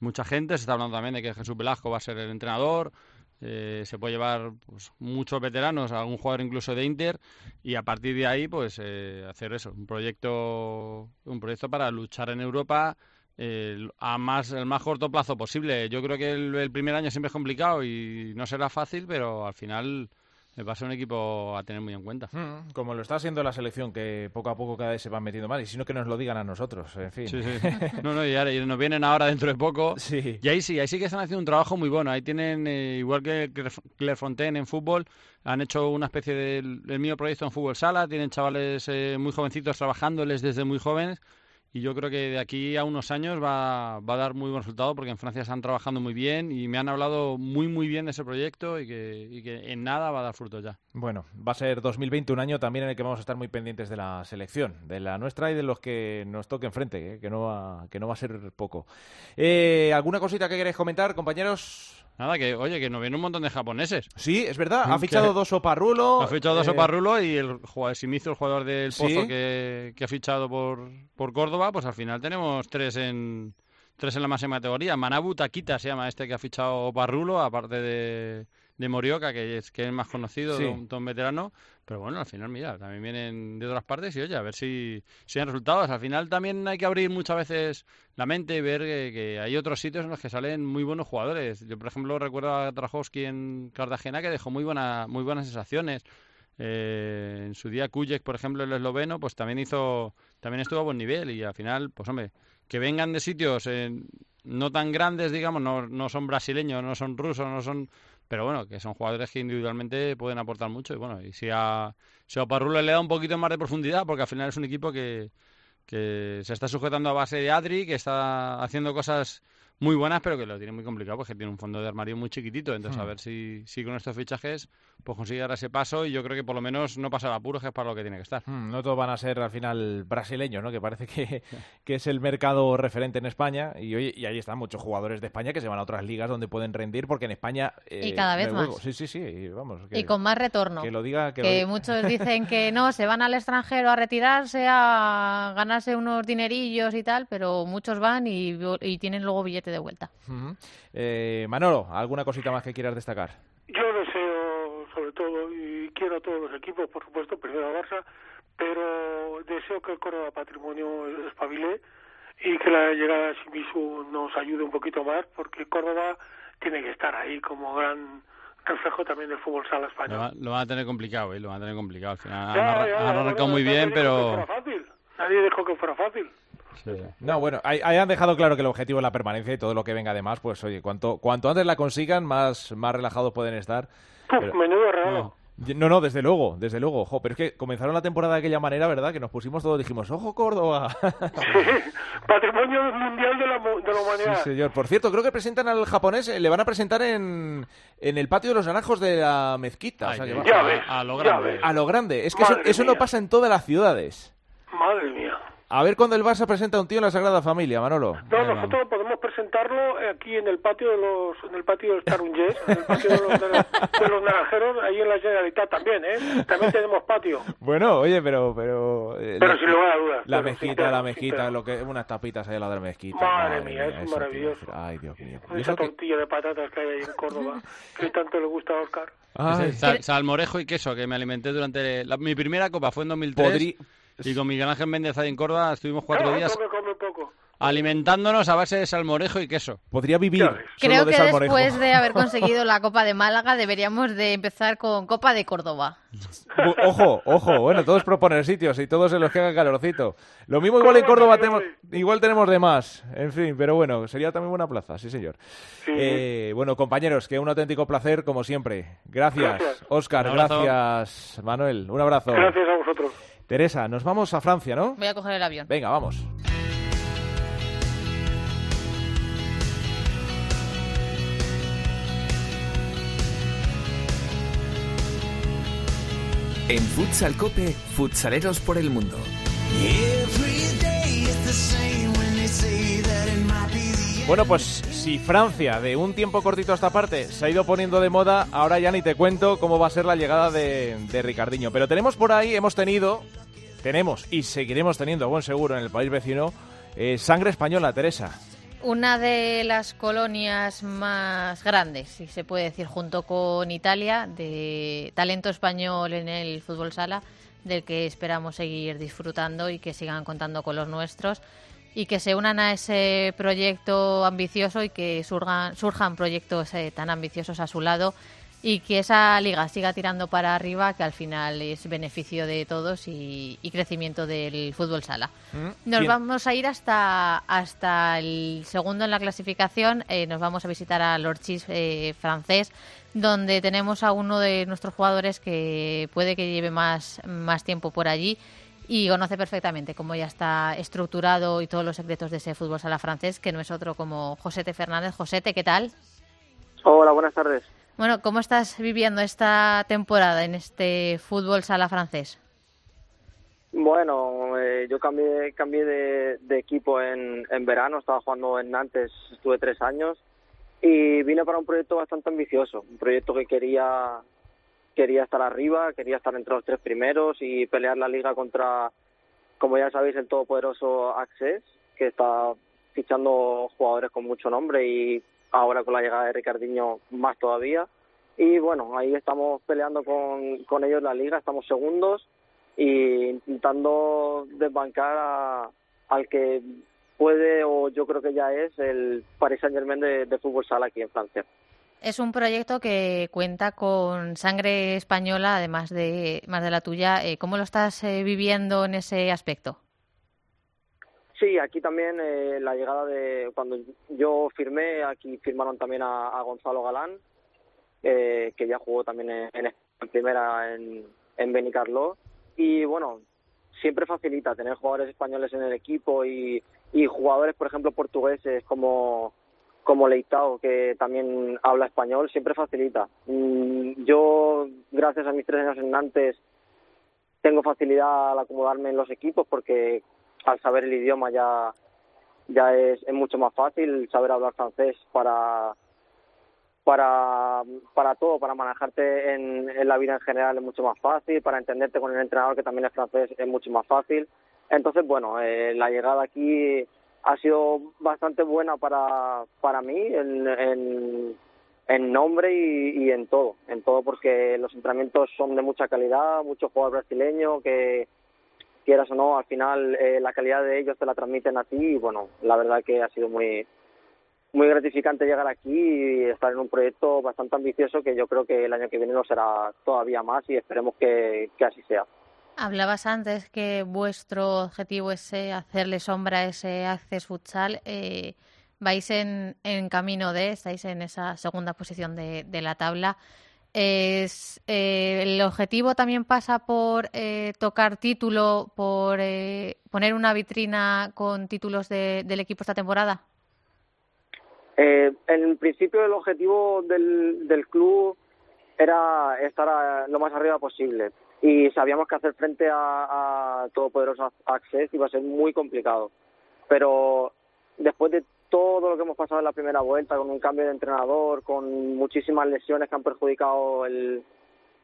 mucha gente. Se está hablando también de que Jesús Velasco va a ser el entrenador. Eh, se puede llevar pues, muchos veteranos, algún jugador incluso de Inter, y a partir de ahí, pues eh, hacer eso, un proyecto, un proyecto para luchar en Europa eh, a más el más corto plazo posible. Yo creo que el, el primer año siempre es complicado y no será fácil, pero al final va a ser un equipo a tener muy en cuenta. Mm, Como lo está haciendo la selección, que poco a poco cada vez se van metiendo más, y si no que nos lo digan a nosotros, en fin. Sí, sí. No, no, y, ahora, y nos vienen ahora dentro de poco. Sí. Y ahí sí, ahí sí que están haciendo un trabajo muy bueno. Ahí tienen, eh, igual que Claire- Clairefontaine en fútbol, han hecho una especie del del mío proyecto en fútbol sala. Tienen chavales eh, muy jovencitos trabajándoles desde muy jóvenes. Y yo creo que de aquí a unos años va, va a dar muy buen resultado porque en Francia están trabajando muy bien y me han hablado muy, muy bien de ese proyecto y que, en nada va a dar frutos ya. Bueno, va a ser 2020 un año también en el que vamos a estar muy pendientes de la selección, de la nuestra y de los que nos toque enfrente, ¿eh? que, no va, que no va a ser poco. Eh, ¿Alguna cosita que queréis comentar, compañeros? Nada, que oye, que nos vienen un montón de japoneses. Sí, es verdad, ha fichado dos Oparrulo. Ha fichado dos eh, Oparrulo y el jugador, Simizo, el jugador del Sí. Pozo que, que ha fichado por, por Córdoba, pues al final tenemos tres en tres en la máxima categoría. Manabu Taquita se llama este que ha fichado Barrulo, aparte de, de Morioka, que es, que es más conocido, Sí. un, un veterano. Pero bueno, al final, mira, también vienen de otras partes y oye, a ver si, si hay resultados. Al final también hay que abrir muchas veces la mente y ver que, que hay otros sitios en los que salen muy buenos jugadores. Yo, por ejemplo, recuerdo a Trajowski en Cartagena que dejó muy, buena, muy buenas sensaciones. Eh, en su día Kujek, por ejemplo, el esloveno, pues también hizo, también estuvo a buen nivel y al final, pues hombre, que vengan de sitios eh, no tan grandes, digamos, no, no son brasileños, no son rusos, no son, pero bueno, que son jugadores que individualmente pueden aportar mucho y bueno, y si a, si a Parrulo le da un poquito más de profundidad, porque al final es un equipo que, que se está sujetando a base de Adri, que está haciendo cosas muy buenas, pero que lo tiene muy complicado porque tiene un fondo de armario muy chiquitito. Entonces, Hmm. a ver si, si con estos fichajes pues consigue dar ese paso y yo creo que por lo menos no pasar apuros, que es para lo que tiene que estar. Mm, No todos van a ser al final brasileños, ¿no? Que parece que, que es el mercado referente en España y, oye, y ahí están muchos jugadores de España que se van a otras ligas donde pueden rendir porque en España... eh, Y cada no vez más. Sí, sí, sí. y vamos, que, Y con más retorno. que lo diga... Que, lo que diga. muchos dicen que no, se van al extranjero a retirarse, a ganarse unos dinerillos y tal, pero muchos van y, y tienen luego billete de vuelta. Eh, Manolo, ¿alguna cosita más que quieras destacar? Yo deseo, sobre todo, y quiero a todos los equipos, por supuesto, primero a Barça, pero deseo que el Córdoba Patrimonio espabile y que la llegada de Shimizu nos ayude un poquito más, porque Córdoba tiene que estar ahí como gran reflejo también del fútbol sala Lo, español. va- lo van a tener complicado, ¿eh? lo van a tener complicado. Al final Ya, han, ya, arrancado bueno, muy bien, pero... fácil. Nadie dijo que fuera fácil. No, bueno, ahí, ahí han dejado claro que el objetivo es la permanencia y todo lo que venga además, pues oye, cuanto, cuanto antes la consigan, más, más relajados pueden estar. Pero- menudo regalo. No. No, no, desde luego, desde luego. Jo, pero es que comenzaron la temporada de aquella manera, ¿verdad? Que nos pusimos todos, dijimos, ¡ojo, Córdoba! Patrimonio mundial de la, de la sí, humanidad. señor. Por cierto, creo que presentan al japonés, eh, le van a presentar en, en el patio de los naranjos de la mezquita. o sea Ay, que va- Ya a- ves, a lo grande. a lo grande. Es que eso, eso no pasa en todas las ciudades. Madre mía. A ver cuando el Barça presenta a un tío en la Sagrada Familia, Manolo. No, nosotros podemos presentarlo aquí en el patio de los, en el patio del Tarungés, en el patio de los, de los, de los naranjeros, ahí en la Generalitat también, ¿eh? También tenemos patio. Bueno, oye, pero... Pero, eh, Pero la- sin lugar a dudas. La mezquita, la mezquita, lo que unas tapitas ahí a la de la mezquita. Madre mía, es eso te maravilloso. decir. Ay, Dios mío. Y Esa eso que- tortilla de patatas que hay ahí en Córdoba, que tanto le gusta a Oscar. Ay, sal- salmorejo y queso que me alimenté durante la- mi primera copa fue en 2003 podrí- y con Miguel Ángel Méndez ahí en Córdoba estuvimos cuatro Claro, días come, come poco. alimentándonos a base de salmorejo y queso. podría vivir solo Creo de que salmorejo. después de haber conseguido la Copa de Málaga deberíamos de empezar con Copa de Córdoba. Ojo, ojo, bueno, todos proponer sitios y todos en los que haga calorcito. Lo mismo igual en Córdoba tenemos, igual tenemos de más. En fin, pero bueno, sería también buena plaza, sí señor. Sí. Eh, bueno, compañeros, que un auténtico placer como siempre. Gracias, Gracias. Oscar, gracias, Manuel, un abrazo. Gracias a vosotros. Teresa, nos vamos a Francia, ¿no? Voy a coger el avión. Venga, vamos. En Futsal Cope, futsaleros por el mundo. Bueno, pues si Francia de un tiempo cortito a esta parte se ha ido poniendo de moda, ahora ya ni te cuento cómo va a ser la llegada de, de Ricardiño. Pero tenemos por ahí, hemos tenido, tenemos y seguiremos teniendo, buen seguro, en el país vecino, eh, sangre española, Teresa. Una de las colonias más grandes, si se puede decir, junto con Italia, de talento español en el fútbol sala, del que esperamos seguir disfrutando y que sigan contando con los nuestros y que se unan a ese proyecto ambicioso y que surgan, surjan proyectos eh, tan ambiciosos a su lado y que esa liga siga tirando para arriba, que al final es beneficio de todos y, y crecimiento del fútbol sala. Nos ¿Quién? vamos a ir hasta, hasta el segundo en la clasificación. eh, nos vamos a visitar al Orchis eh, francés, donde tenemos a uno de nuestros jugadores que puede que lleve más, más tiempo por allí y conoce perfectamente cómo ya está estructurado y todos los secretos de ese fútbol sala francés, que no es otro como Josete Fernández. Josete, ¿qué tal? Hola, buenas tardes. Bueno, ¿cómo estás viviendo esta temporada en este fútbol sala francés? Bueno, eh, yo cambié, cambié de, de equipo en, en verano, estaba jugando en Nantes, estuve tres años y vine para un proyecto bastante ambicioso, un proyecto que quería, quería estar arriba, quería estar entre los tres primeros y pelear la liga contra, como ya sabéis, el todopoderoso Access, que está fichando jugadores con mucho nombre y ahora con la llegada de Ricardiño más todavía. Y bueno, ahí estamos peleando con, ellos la liga, estamos segundos y intentando desbancar a- al que puede o yo creo que ya es el Paris Saint Germain de fútbol sala aquí en Francia. Es un proyecto que cuenta con sangre española, además de, más de la tuya. Eh, ¿Cómo lo estás eh, viviendo en ese aspecto? Sí, aquí también eh, la llegada de cuando yo firmé, aquí firmaron también a, Gonzalo Galán, eh, que ya jugó también en, en- en primera en, en Benicarló. Y bueno, siempre facilita tener jugadores españoles en el equipo y, y jugadores, por ejemplo, portugueses como, como Leitao, que también habla español, siempre facilita. Mm, Yo, gracias a mis tres años en tengo facilidad al acomodarme en los equipos porque al saber el idioma ya ya es, es mucho más fácil saber hablar francés para para para todo para manejarte en, en la vida en general es mucho más fácil para entenderte con el entrenador que también es francés es mucho más fácil entonces bueno eh, la llegada aquí ha sido bastante buena para para mí en, en, nombre y, en todo en todo porque los entrenamientos son de mucha calidad mucho jugador brasileño que quieras o no, al final eh, la calidad de ellos te la transmiten a ti y bueno, la verdad que ha sido muy muy gratificante llegar aquí y estar en un proyecto bastante ambicioso que yo creo que el año que viene lo será todavía más y esperemos que, que así sea. Hablabas antes que vuestro objetivo es hacerle sombra a ese Access Futsal. Eh, vais en, camino de, estáis en esa segunda posición de, la tabla. Es, eh, ¿El objetivo también pasa por eh, tocar título, por eh, poner una vitrina con títulos de- del equipo esta temporada? Eh, en principio el objetivo del, del club era estar lo más arriba posible y sabíamos que hacer frente a, a Todopoderoso Access iba a ser muy complicado. Pero después de todo lo que hemos pasado en la primera vuelta, con un cambio de entrenador, con muchísimas lesiones que han perjudicado el,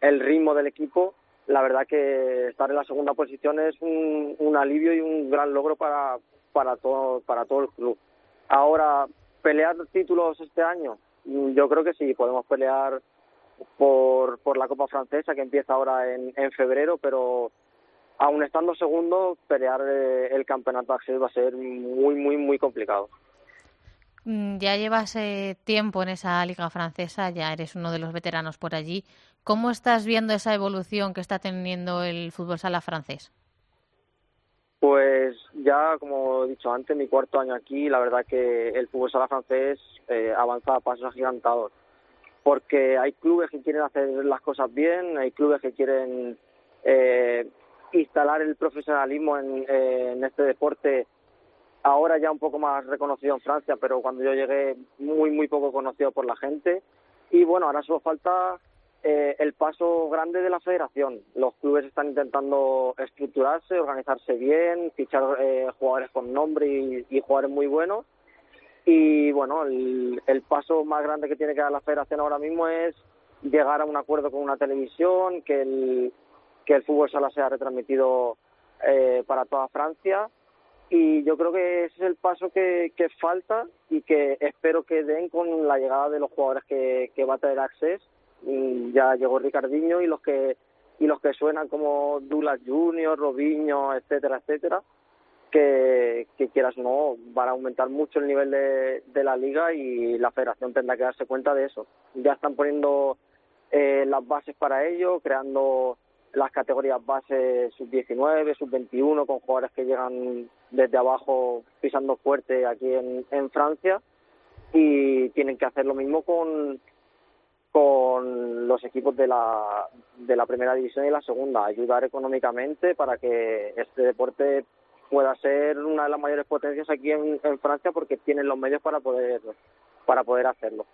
el ritmo del equipo, la verdad que estar en la segunda posición es un, un alivio y un gran logro para, para, todo, para todo el club. Ahora, pelear títulos este año, yo creo que sí, podemos pelear por, por la Copa Francesa que empieza ahora en, en febrero, pero aún estando segundo, pelear eh, el campeonato Access va a ser muy, muy, muy complicado. Mm, Ya llevas eh, tiempo en esa liga francesa, ya eres uno de los veteranos por allí. ¿Cómo estás viendo esa evolución que está teniendo el fútbol sala francés? Pues ya, como he dicho antes, mi cuarto año aquí, la verdad que el fútbol sala francés eh, avanza a pasos agigantados. Porque hay clubes que quieren hacer las cosas bien, hay clubes que quieren eh, instalar el profesionalismo en, eh, en este deporte, ahora ya un poco más reconocido en Francia, pero cuando yo llegué muy, muy poco conocido por la gente. Y bueno, ahora solo falta eh, el paso grande de la federación. Los clubes están intentando estructurarse, organizarse bien, fichar eh, jugadores con nombre y, y jugadores muy buenos. Y bueno, el, el paso más grande que tiene que dar la federación ahora mismo es llegar a un acuerdo con una televisión, que el, que el fútbol sala sea retransmitido eh, para toda Francia. Y yo creo que ese es el paso que, que falta y que espero que den con la llegada de los jugadores que, va a traer Access ya llegó Ricardinho y los que y los que suenan como Douglas Junior, Robinho, etcétera, etcétera, que, quieras o no van a aumentar mucho el nivel de, de la liga y la federación tendrá que darse cuenta de eso. Ya están poniendo eh, las bases para ello, creando las categorías base sub-19, sub-21 con jugadores que llegan desde abajo pisando fuerte aquí en, en Francia y tienen que hacer lo mismo con con los equipos de la, de la primera división y la segunda, ayudar económicamente para que este deporte pueda ser una de las mayores potencias aquí en, en Francia porque tienen los medios para poder para poder hacerlo.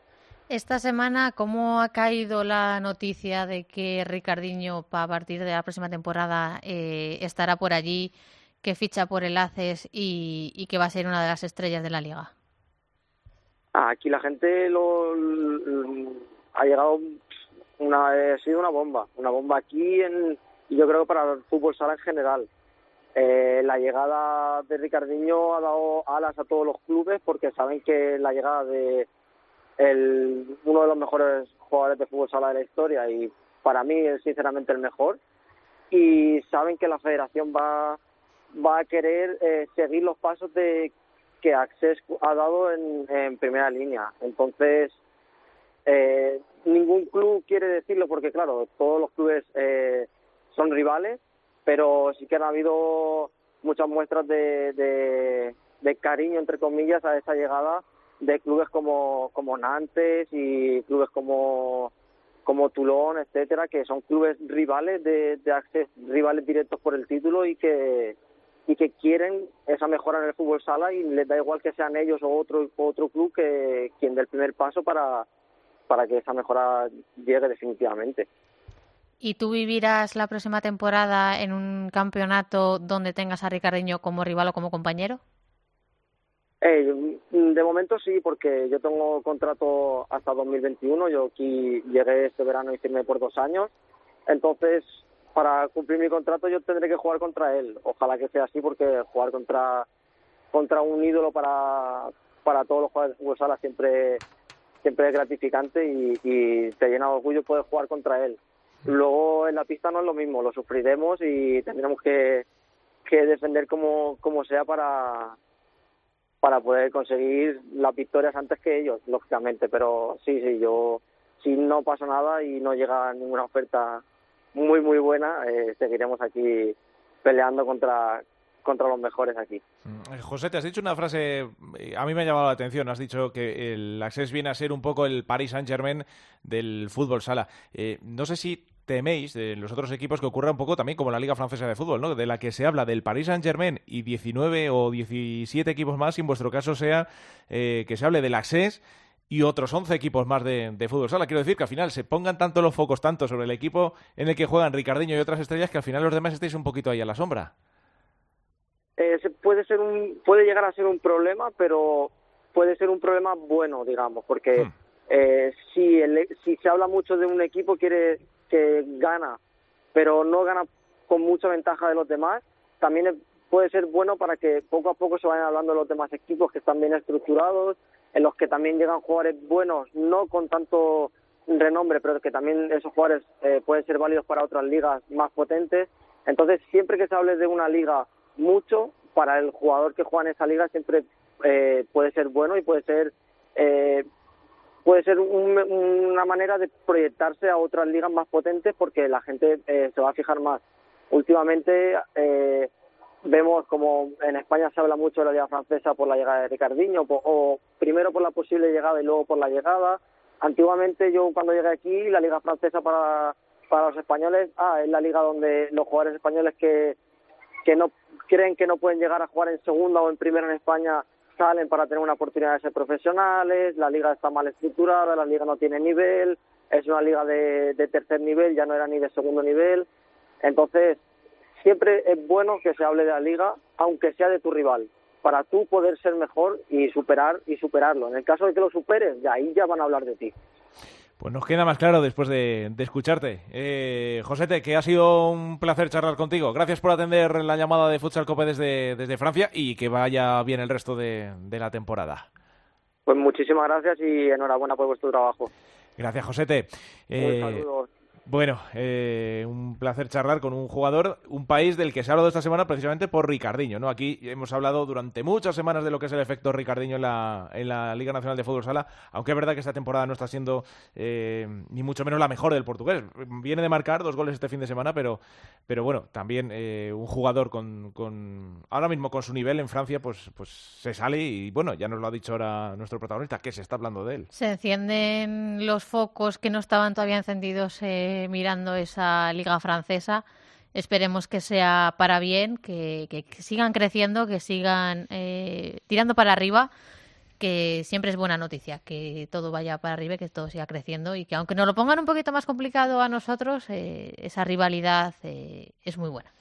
Esta semana, ¿cómo ha caído la noticia de que Ricardinho, a partir de la próxima temporada, eh, estará por allí, que ficha por el ACES y, y que va a ser una de las estrellas de la liga? Aquí la gente lo, lo- ha llegado una ha sido una bomba, una bomba aquí en y yo creo que para el fútbol sala en general. Eh, la llegada de Ricardinho ha dado alas a todos los clubes porque saben que la llegada de el, uno de los mejores jugadores de fútbol sala de la historia y para mí es sinceramente el mejor. Y saben que la federación va va a querer eh, seguir los pasos de que Access ha dado en, primera línea. Entonces eh, ningún club quiere decirlo porque claro todos los clubes eh, son rivales pero sí que han habido muchas muestras de, de, cariño entre comillas a esa llegada de clubes como Nantes y clubes como como Toulon, etcétera, que son clubes rivales de, Access, rivales directos por el título y que y que quieren esa mejora en el fútbol sala y les da igual que sean ellos o otro otro club que quien dé el primer paso para para que esa mejora llegue definitivamente. ¿Y tú vivirás la próxima temporada en un campeonato donde tengas a Ricardiño como rival o como compañero? Eh, de momento sí, porque yo tengo contrato hasta 2021. Yo aquí llegué este verano y firmé por dos años. Entonces, para cumplir mi contrato yo tendré que jugar contra él. Ojalá que sea así, porque jugar contra contra un ídolo para para todos los jugadores de fútbol sala siempre siempre es gratificante y, y te llena de orgullo poder jugar contra él. Luego en la pista no es lo mismo, lo sufriremos y tendremos que, defender como, como sea para, para poder conseguir las victorias antes que ellos, lógicamente. Pero sí, sí, yo, si no pasa nada y no llega ninguna oferta muy, muy buena, eh, seguiremos aquí peleando contra, contra los mejores aquí. Eh, José, te has dicho una frase, eh, a mí me ha llamado la atención, has dicho que el Access viene a ser un poco el Paris Saint-Germain del fútbol sala. Eh, no sé si teméis de los otros equipos que ocurra un poco también como la Liga Francesa de Fútbol, ¿no? De la que se habla del Paris Saint-Germain y 19 o 17 equipos más, y en vuestro caso sea eh, que se hable del Access y otros 11 equipos más de, de, fútbol sala. Quiero decir que al final se pongan tanto los focos tanto sobre el equipo en el que juegan Ricardiño y otras estrellas que al final los demás estéis un poquito ahí a la sombra. Eh, puede ser un puede llegar a ser un problema, pero puede ser un problema bueno, digamos, porque hmm. eh, si el, si se habla mucho de un equipo quiere que gana, pero no gana con mucha ventaja de los demás, también puede ser bueno para que poco a poco se vayan hablando de los demás equipos que están bien estructurados, en los que también llegan jugadores buenos, no con tanto renombre, pero que también esos jugadores eh, pueden ser válidos para otras ligas más potentes. Entonces, siempre que se hable de una liga mucho, para el jugador que juega en esa liga siempre eh, puede ser bueno y puede ser eh, puede ser un, una manera de proyectarse a otras ligas más potentes porque la gente eh, se va a fijar más. Últimamente eh, vemos como en España se habla mucho de la liga francesa por la llegada de Ricardinho o primero por la posible llegada y luego por la llegada. Antiguamente yo cuando llegué aquí la liga francesa para para los españoles, ah, es la liga donde los jugadores españoles que que no creen que no pueden llegar a jugar en segunda o en primera en España salen para tener una oportunidad de ser profesionales, la liga está mal estructurada, la liga no tiene nivel, es una liga de, de tercer nivel, ya no era ni de segundo nivel. Entonces, siempre es bueno que se hable de la liga, aunque sea de tu rival, para tú poder ser mejor y superar y superarlo. En el caso de que lo superes, ya ahí ya van a hablar de ti. Pues nos queda más claro después de, de escucharte. Eh, Josete, que ha sido un placer charlar contigo. Gracias por atender la llamada de Futsal Cope desde, desde Francia y que vaya bien el resto de, de la temporada. Pues muchísimas gracias y enhorabuena por vuestro trabajo. Gracias, Josete. Eh, un saludo. Bueno, eh, un placer charlar con un jugador, un país del que se ha hablado esta semana precisamente por Ricardiño, ¿no? Aquí hemos hablado durante muchas semanas de lo que es el efecto Ricardiño en la, en la Liga Nacional de Fútbol Sala, aunque es verdad que esta temporada no está siendo eh, ni mucho menos la mejor del portugués. Viene de marcar dos goles este fin de semana, pero, pero bueno, también eh, un jugador con, con, ahora mismo con su nivel en Francia, pues, pues se sale y bueno, ya nos lo ha dicho ahora nuestro protagonista, que se está hablando de él. Se encienden los focos que no estaban todavía encendidos. Eh mirando esa liga francesa. Esperemos que sea para bien, que, sigan creciendo, que sigan eh, tirando para arriba, que siempre es buena noticia, que todo vaya para arriba, que todo siga creciendo y que aunque nos lo pongan un poquito más complicado a nosotros, eh, esa rivalidad eh, es muy buena.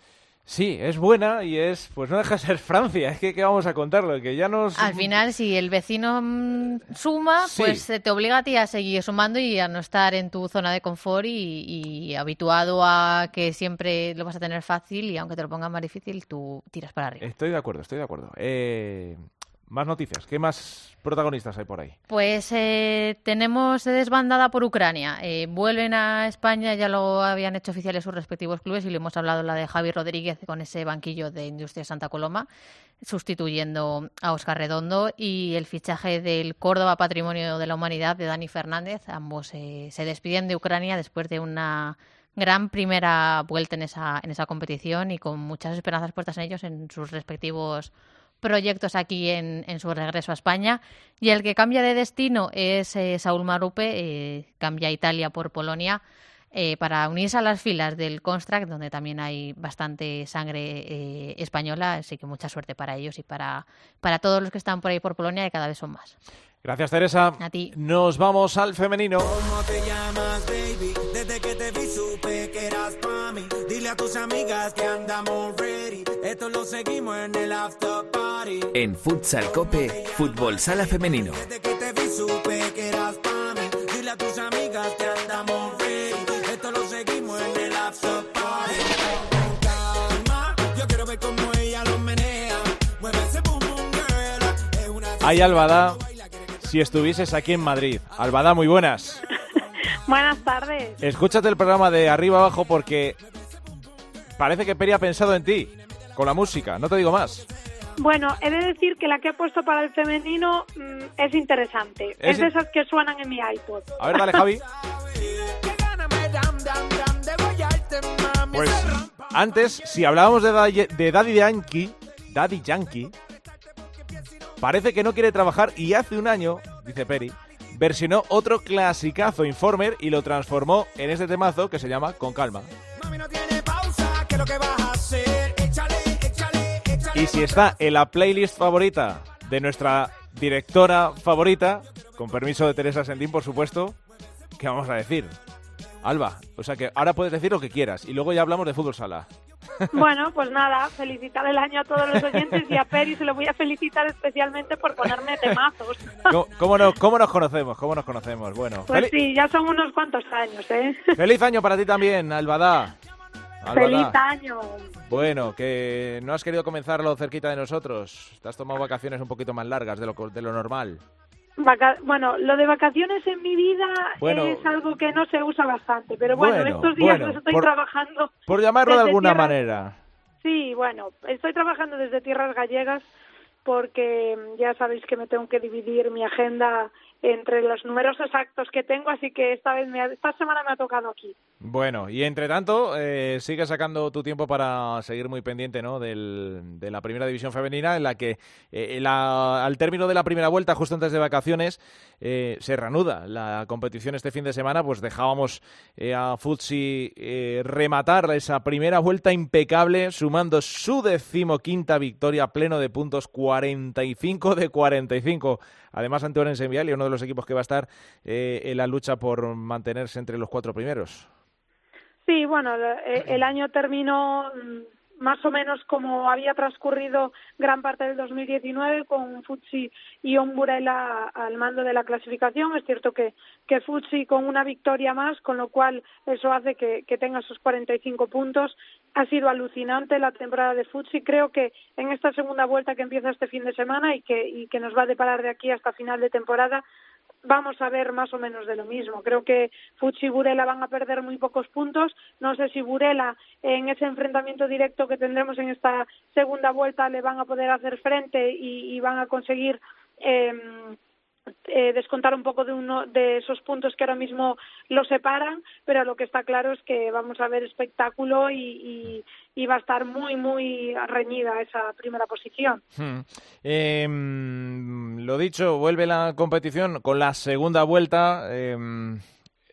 Sí, es buena y es, pues no deja de ser Francia, es que ¿qué vamos a contarlo? Que ya nos... Al final, si el vecino mm, suma, Sí. pues eh, te obliga a ti a seguir sumando y a no estar en tu zona de confort y, y habituado a que siempre lo vas a tener fácil y aunque te lo pongan más difícil, tú tiras para arriba. Estoy de acuerdo, estoy de acuerdo. Eh, más noticias, ¿qué más protagonistas hay por ahí? Pues eh, tenemos desbandada por Ucrania. Eh, vuelven a España, ya lo habían hecho oficiales sus respectivos clubes y le hemos hablado la de Javi Rodríguez con ese banquillo de Industria Santa Coloma, sustituyendo a Oscar Redondo y el fichaje del Córdoba Patrimonio de la Humanidad de Dani Fernández. Ambos eh, se despiden de Ucrania después de una gran primera vuelta en esa, en esa competición y con muchas esperanzas puestas en ellos en sus respectivos proyectos aquí en, en su regreso a España. Y el que cambia de destino es eh, Saúl Marupe, eh, cambia Italia por Polonia eh, para unirse a las filas del Construct, donde también hay bastante sangre eh, española. Así que mucha suerte para ellos y para, para todos los que están por ahí por Polonia, que cada vez son más. Gracias, Teresa. A ti. Nos vamos al femenino. ¿Cómo te llamas, baby? Desde que te vi supe que eras pa' mí. Dile a tus amigas que andamos ready. Esto lo seguimos en el after party. En Futsal Cope, Fútbol Sala Femenino. Desde que te vi supe que eras pa' mí. Dile a tus amigas que andamos ready. Esto lo seguimos en el after party. Con calma, yo quiero ver cómo ella lo menea. Mueve ese boom boom girl. Es una Hay Albada, si estuvieses aquí en Madrid. Albada, muy buenas. Buenas tardes. Escúchate el programa de arriba abajo porque parece que Peri ha pensado en ti, con la música, no te digo más. Bueno, he de decir que la que he puesto para el femenino mm, es interesante. Es Es, de esas que suenan en mi iPod. A ver, dale, Javi. Pues antes, si hablábamos de Daddy Yankee, Daddy Yankee, parece que no quiere trabajar y hace un año, dice Peri, versionó otro clasicazo Informer y lo transformó en este temazo que se llama Con Calma. Y si está en la playlist favorita de nuestra directora favorita, con permiso de Teresa Sendín, por supuesto, ¿qué vamos a decir? Alba, o sea que ahora puedes decir lo que quieras y luego ya hablamos de fútbol sala. Bueno, pues nada, felicitar el año a todos los oyentes y a Peri se lo voy a felicitar especialmente por ponerme temazos. ¿Cómo, cómo nos, cómo nos conocemos? ¿Cómo nos conocemos? Bueno, Pues sí, ya son unos cuantos años, ¿eh? feliz año para ti también, Albada. Albada. Feliz año. Bueno, que no has querido comenzarlo cerquita de nosotros. Te has tomado vacaciones un poquito más largas de lo, de lo normal. Vaca- bueno, lo de vacaciones en mi vida Bueno. es algo que no se usa bastante, pero bueno, Bueno, estos días bueno, los estoy por- trabajando. Por llamarlo de alguna tierras- manera. Sí, bueno, estoy trabajando desde tierras gallegas porque ya sabéis que me tengo que dividir mi agenda entre los numerosos actos que tengo, así que esta vez me ha- esta semana me ha tocado aquí. Bueno, y entre tanto, eh, sigue sacando tu tiempo para seguir muy pendiente ¿no? del, de la primera división femenina, en la que eh, la- al término de la primera vuelta, justo antes de vacaciones, eh, se reanuda la competición este fin de semana. Pues dejábamos eh, a Futsi eh, rematar esa primera vuelta impecable, sumando su decimoquinta victoria, pleno de puntos, 45 de 45. Además, ante Orense Vial, uno de los equipos que va a estar eh, en la lucha por mantenerse entre los cuatro primeros. Sí, bueno, el, el año terminó mm, más o menos como había transcurrido gran parte del 2019 con Futsi y Omburela al mando de la clasificación. Es cierto que, que Futsi con una victoria más, con lo cual eso hace que, que tenga esos 45 puntos. Ha sido alucinante la temporada de Futsi. Creo que en esta segunda vuelta que empieza este fin de semana y que, y que nos va a deparar de aquí hasta final de temporada, vamos a ver más o menos de lo mismo. Creo que Fuchi y Burela van a perder muy pocos puntos. No sé si Burela en ese enfrentamiento directo que tendremos en esta segunda vuelta le van a poder hacer frente y, y van a conseguir eh, eh, descontar un poco de uno de esos puntos que ahora mismo los separan, pero lo que está claro es que vamos a ver espectáculo y, y, y va a estar muy, muy reñida esa primera posición. Hmm. Mm, lo dicho, vuelve la competición con la segunda vuelta. eh,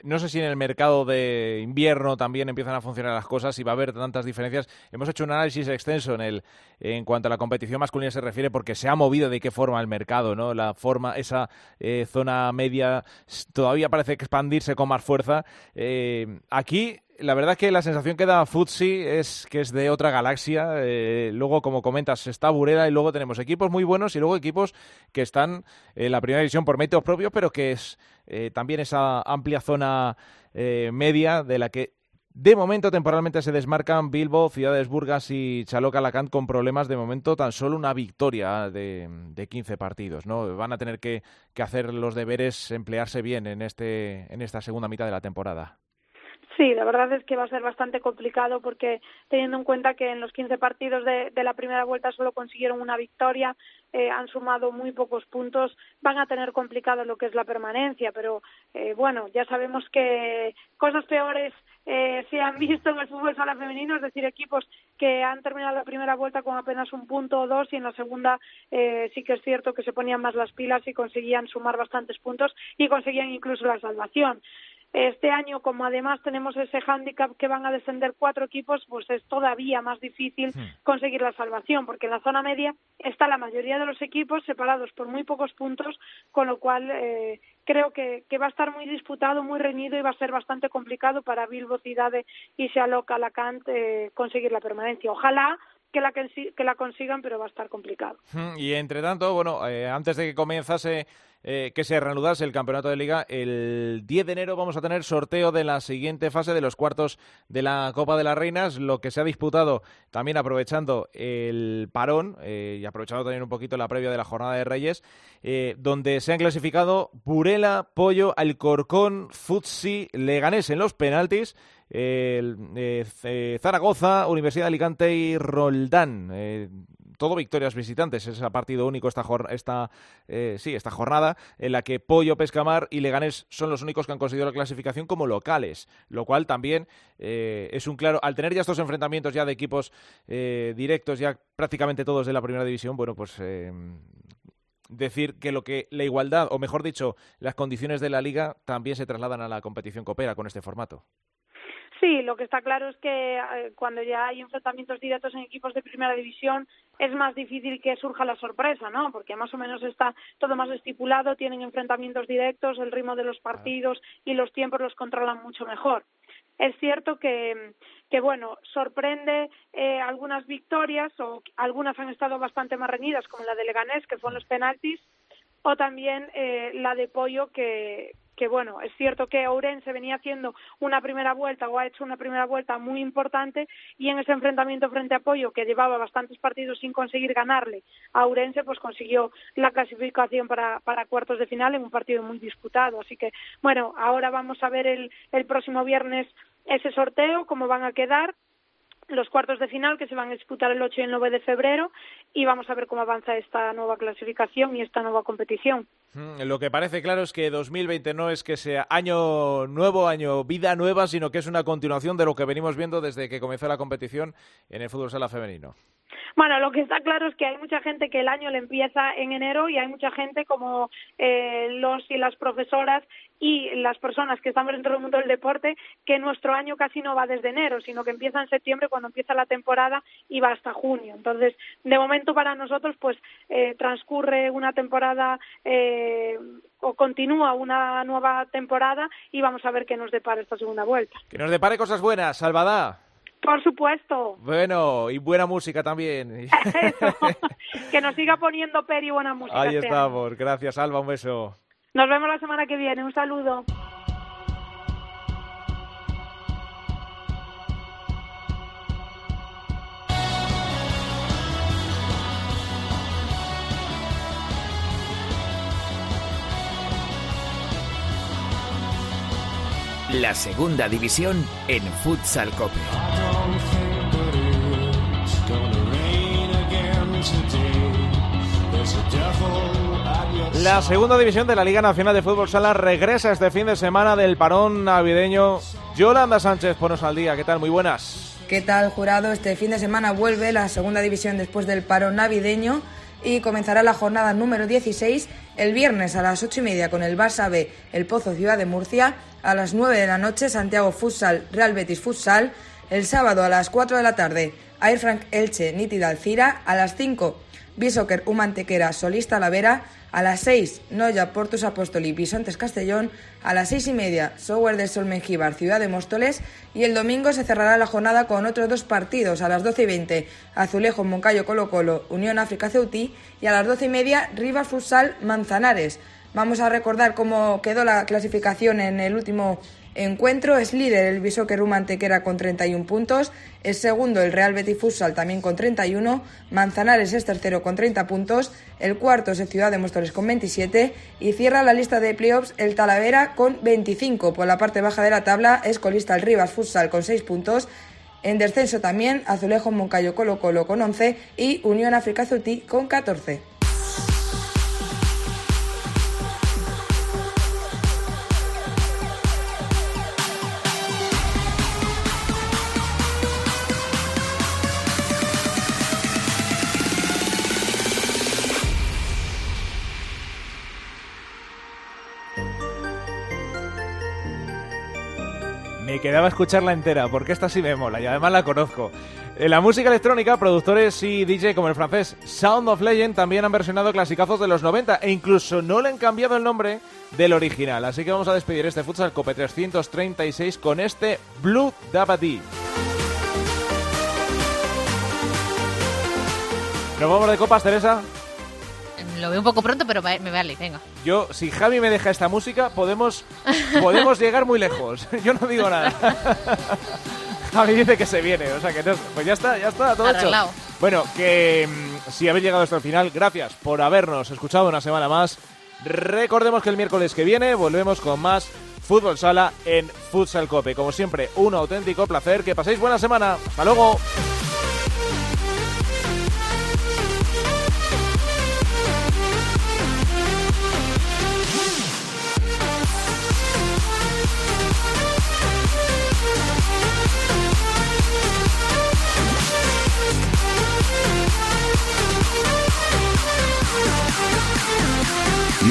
no sé si en el mercado de invierno también empiezan a funcionar las cosas y va a haber tantas diferencias. Hemos hecho un análisis extenso en el en cuanto a la competición masculina se refiere porque se ha movido de qué forma el mercado, ¿no? La forma esa eh, zona media todavía parece expandirse con más fuerza. Eh, aquí la verdad que la sensación que da Futsi es que es de otra galaxia. Eh, luego, como comentas, está Burela y luego tenemos equipos muy buenos y luego equipos que están en la primera división por métodos propios, pero que es eh, también esa amplia zona eh, media de la que de momento, temporalmente se desmarcan Bilbo, Ciudades Burgas y Chaloca-Alacant con problemas de momento tan solo una victoria de, de 15 partidos. ¿no? Van a tener que, que, hacer los deberes, emplearse bien en, este, en esta segunda mitad de la temporada. Sí, la verdad es que va a ser bastante complicado porque teniendo en cuenta que en los 15 partidos de, de la primera vuelta solo consiguieron una victoria, eh, han sumado muy pocos puntos, van a tener complicado lo que es la permanencia, pero eh, bueno, ya sabemos que cosas peores eh, se han visto en el fútbol sala femenino, es decir, equipos que han terminado la primera vuelta con apenas un punto o dos y en la segunda eh, sí que es cierto que se ponían más las pilas y conseguían sumar bastantes puntos y conseguían incluso la salvación. Este año, como además tenemos ese hándicap que van a descender cuatro equipos, pues es todavía más difícil conseguir la salvación, porque en la zona media está la mayoría de los equipos separados por muy pocos puntos, con lo cual eh, creo que, que, va a estar muy disputado, muy reñido y va a ser bastante complicado para Bilbo, Cidade y Sealoca, Alacant eh, conseguir la permanencia. Ojalá que la, que la consigan, pero va a estar complicado. Y entre tanto, bueno, eh, antes de que comenzase, eh, que se reanudase el campeonato de liga, el 10 de enero vamos a tener sorteo de la siguiente fase de los cuartos de la Copa de las Reinas, lo que se ha disputado también aprovechando el parón eh, y aprovechando también un poquito la previa de la jornada de Reyes, eh, donde se han clasificado Burela, Pollo, Alcorcón, Futsi, Leganés en los penaltis, eh, Zaragoza, Universidad de Alicante y Roldán. Eh, todo victorias visitantes. Es a partido único esta, esta, eh, sí, esta jornada en la que Pollo, Pescamar y Leganés son los únicos que han conseguido la clasificación como locales, lo cual también es un claro. Al tener ya estos enfrentamientos ya de equipos directos, ya prácticamente todos de la primera división, bueno, pues decir que lo que la igualdad, o mejor dicho, las condiciones de la liga también se trasladan a la competición coopera con este formato. Sí, lo que está claro es que eh, cuando ya hay enfrentamientos directos en equipos de primera división es más difícil que surja la sorpresa, ¿no? Porque más o menos está todo más estipulado, tienen enfrentamientos directos, el ritmo de los partidos y los tiempos los controlan mucho mejor. Es cierto que, que bueno, sorprende eh, algunas victorias o algunas han estado bastante más reñidas, como la de Leganés, que fue en los penaltis, o también eh, la de Pollo, que, que bueno, es cierto que Ourense venía haciendo una primera vuelta o ha hecho una primera vuelta muy importante y en ese enfrentamiento frente a Pollo, que llevaba bastantes partidos sin conseguir ganarle a Ourense, pues consiguió la clasificación para, para cuartos de final en un partido muy disputado. Así que, bueno, ahora vamos a ver el, el próximo viernes ese sorteo, cómo van a quedar los cuartos de final que se van a disputar el 8 y el 9 de febrero y vamos a ver cómo avanza esta nueva clasificación y esta nueva competición. Mm, lo que parece claro es que 2020 no es que sea año nuevo, año vida nueva, sino que es una continuación de lo que venimos viendo desde que comenzó la competición en el fútbol sala femenino. Bueno, lo que está claro es que hay mucha gente que el año le empieza en enero y hay mucha gente como eh, los y las profesoras y las personas que estamos dentro del mundo del deporte que nuestro año casi no va desde enero, sino que empieza en septiembre cuando empieza la temporada y va hasta junio. Entonces, de momento para nosotros, pues eh, transcurre una temporada eh, o continúa una nueva temporada y vamos a ver qué nos depara esta segunda vuelta. Que nos depare cosas buenas, Salvadá. Por supuesto. Bueno, y buena música también. que nos siga poniendo Peri buena música. Ahí estamos. Gracias, Alba. Un beso. Nos vemos la semana que viene. Un saludo. La segunda división en Futsal Cope. La segunda división de la Liga Nacional de Fútbol Sala regresa este fin de semana del parón navideño. Yolanda Sánchez, ponos al día. ¿Qué tal? Muy buenas. ¿Qué tal, jurado? Este fin de semana vuelve la segunda división después del parón navideño y comenzará la jornada número 16 el viernes a las 8 y media con el Barça B, el Pozo Ciudad de Murcia, a las 9 de la noche Santiago Futsal, Real Betis Futsal, el sábado a las 4 de la tarde Air Frank Elche, Nítida Alcira, a las 5 Bishoker Humantequera Solista Lavera, A las 6, Noya, Portus Apóstoli, Bisontes Castellón. A las 6 y media, Sower del Sol Mengíbar, Ciudad de Móstoles. Y el domingo se cerrará la jornada con otros dos partidos. A las 12 y 20, Azulejo, Moncayo, Colo Colo, Unión África Ceutí. Y a las 12 y media, Rivas Futsal, Manzanares. Vamos a recordar cómo quedó la clasificación en el último encuentro. Es líder el Bisoque Rumantequera con 31 puntos. Es segundo el Real Betis Futsal también con 31. Manzanares es tercero con 30 puntos. El cuarto es el Ciudad de Móstoles con 27. Y cierra la lista de playoffs el Talavera con 25. Por la parte baja de la tabla es colista el Rivas Futsal con 6 puntos. En descenso también Azulejo Moncayo Colo Colo con 11 y Unión África Zutí con 14. Me quedaba escucharla entera, porque esta sí me mola y además la conozco. En la música electrónica, productores y DJ como el francés Sound of Legend también han versionado clasicazos de los 90 e incluso no le han cambiado el nombre del original. Así que vamos a despedir este Futsal Cope 336 con este Blue Dabadi. ¿Nos vamos de copas, Teresa? Lo veo un poco pronto, pero me vale, venga. Yo, si Javi me deja esta música, podemos, podemos llegar muy lejos. Yo no digo nada. Javi dice que se viene, o sea que no, pues ya está, ya está, todo Arreglado. hecho. Bueno, que mm, si habéis llegado hasta el final, gracias por habernos escuchado una semana más. Recordemos que el miércoles que viene volvemos con más Fútbol Sala en Futsal Cope. Como siempre, un auténtico placer. Que paséis buena semana. Hasta luego.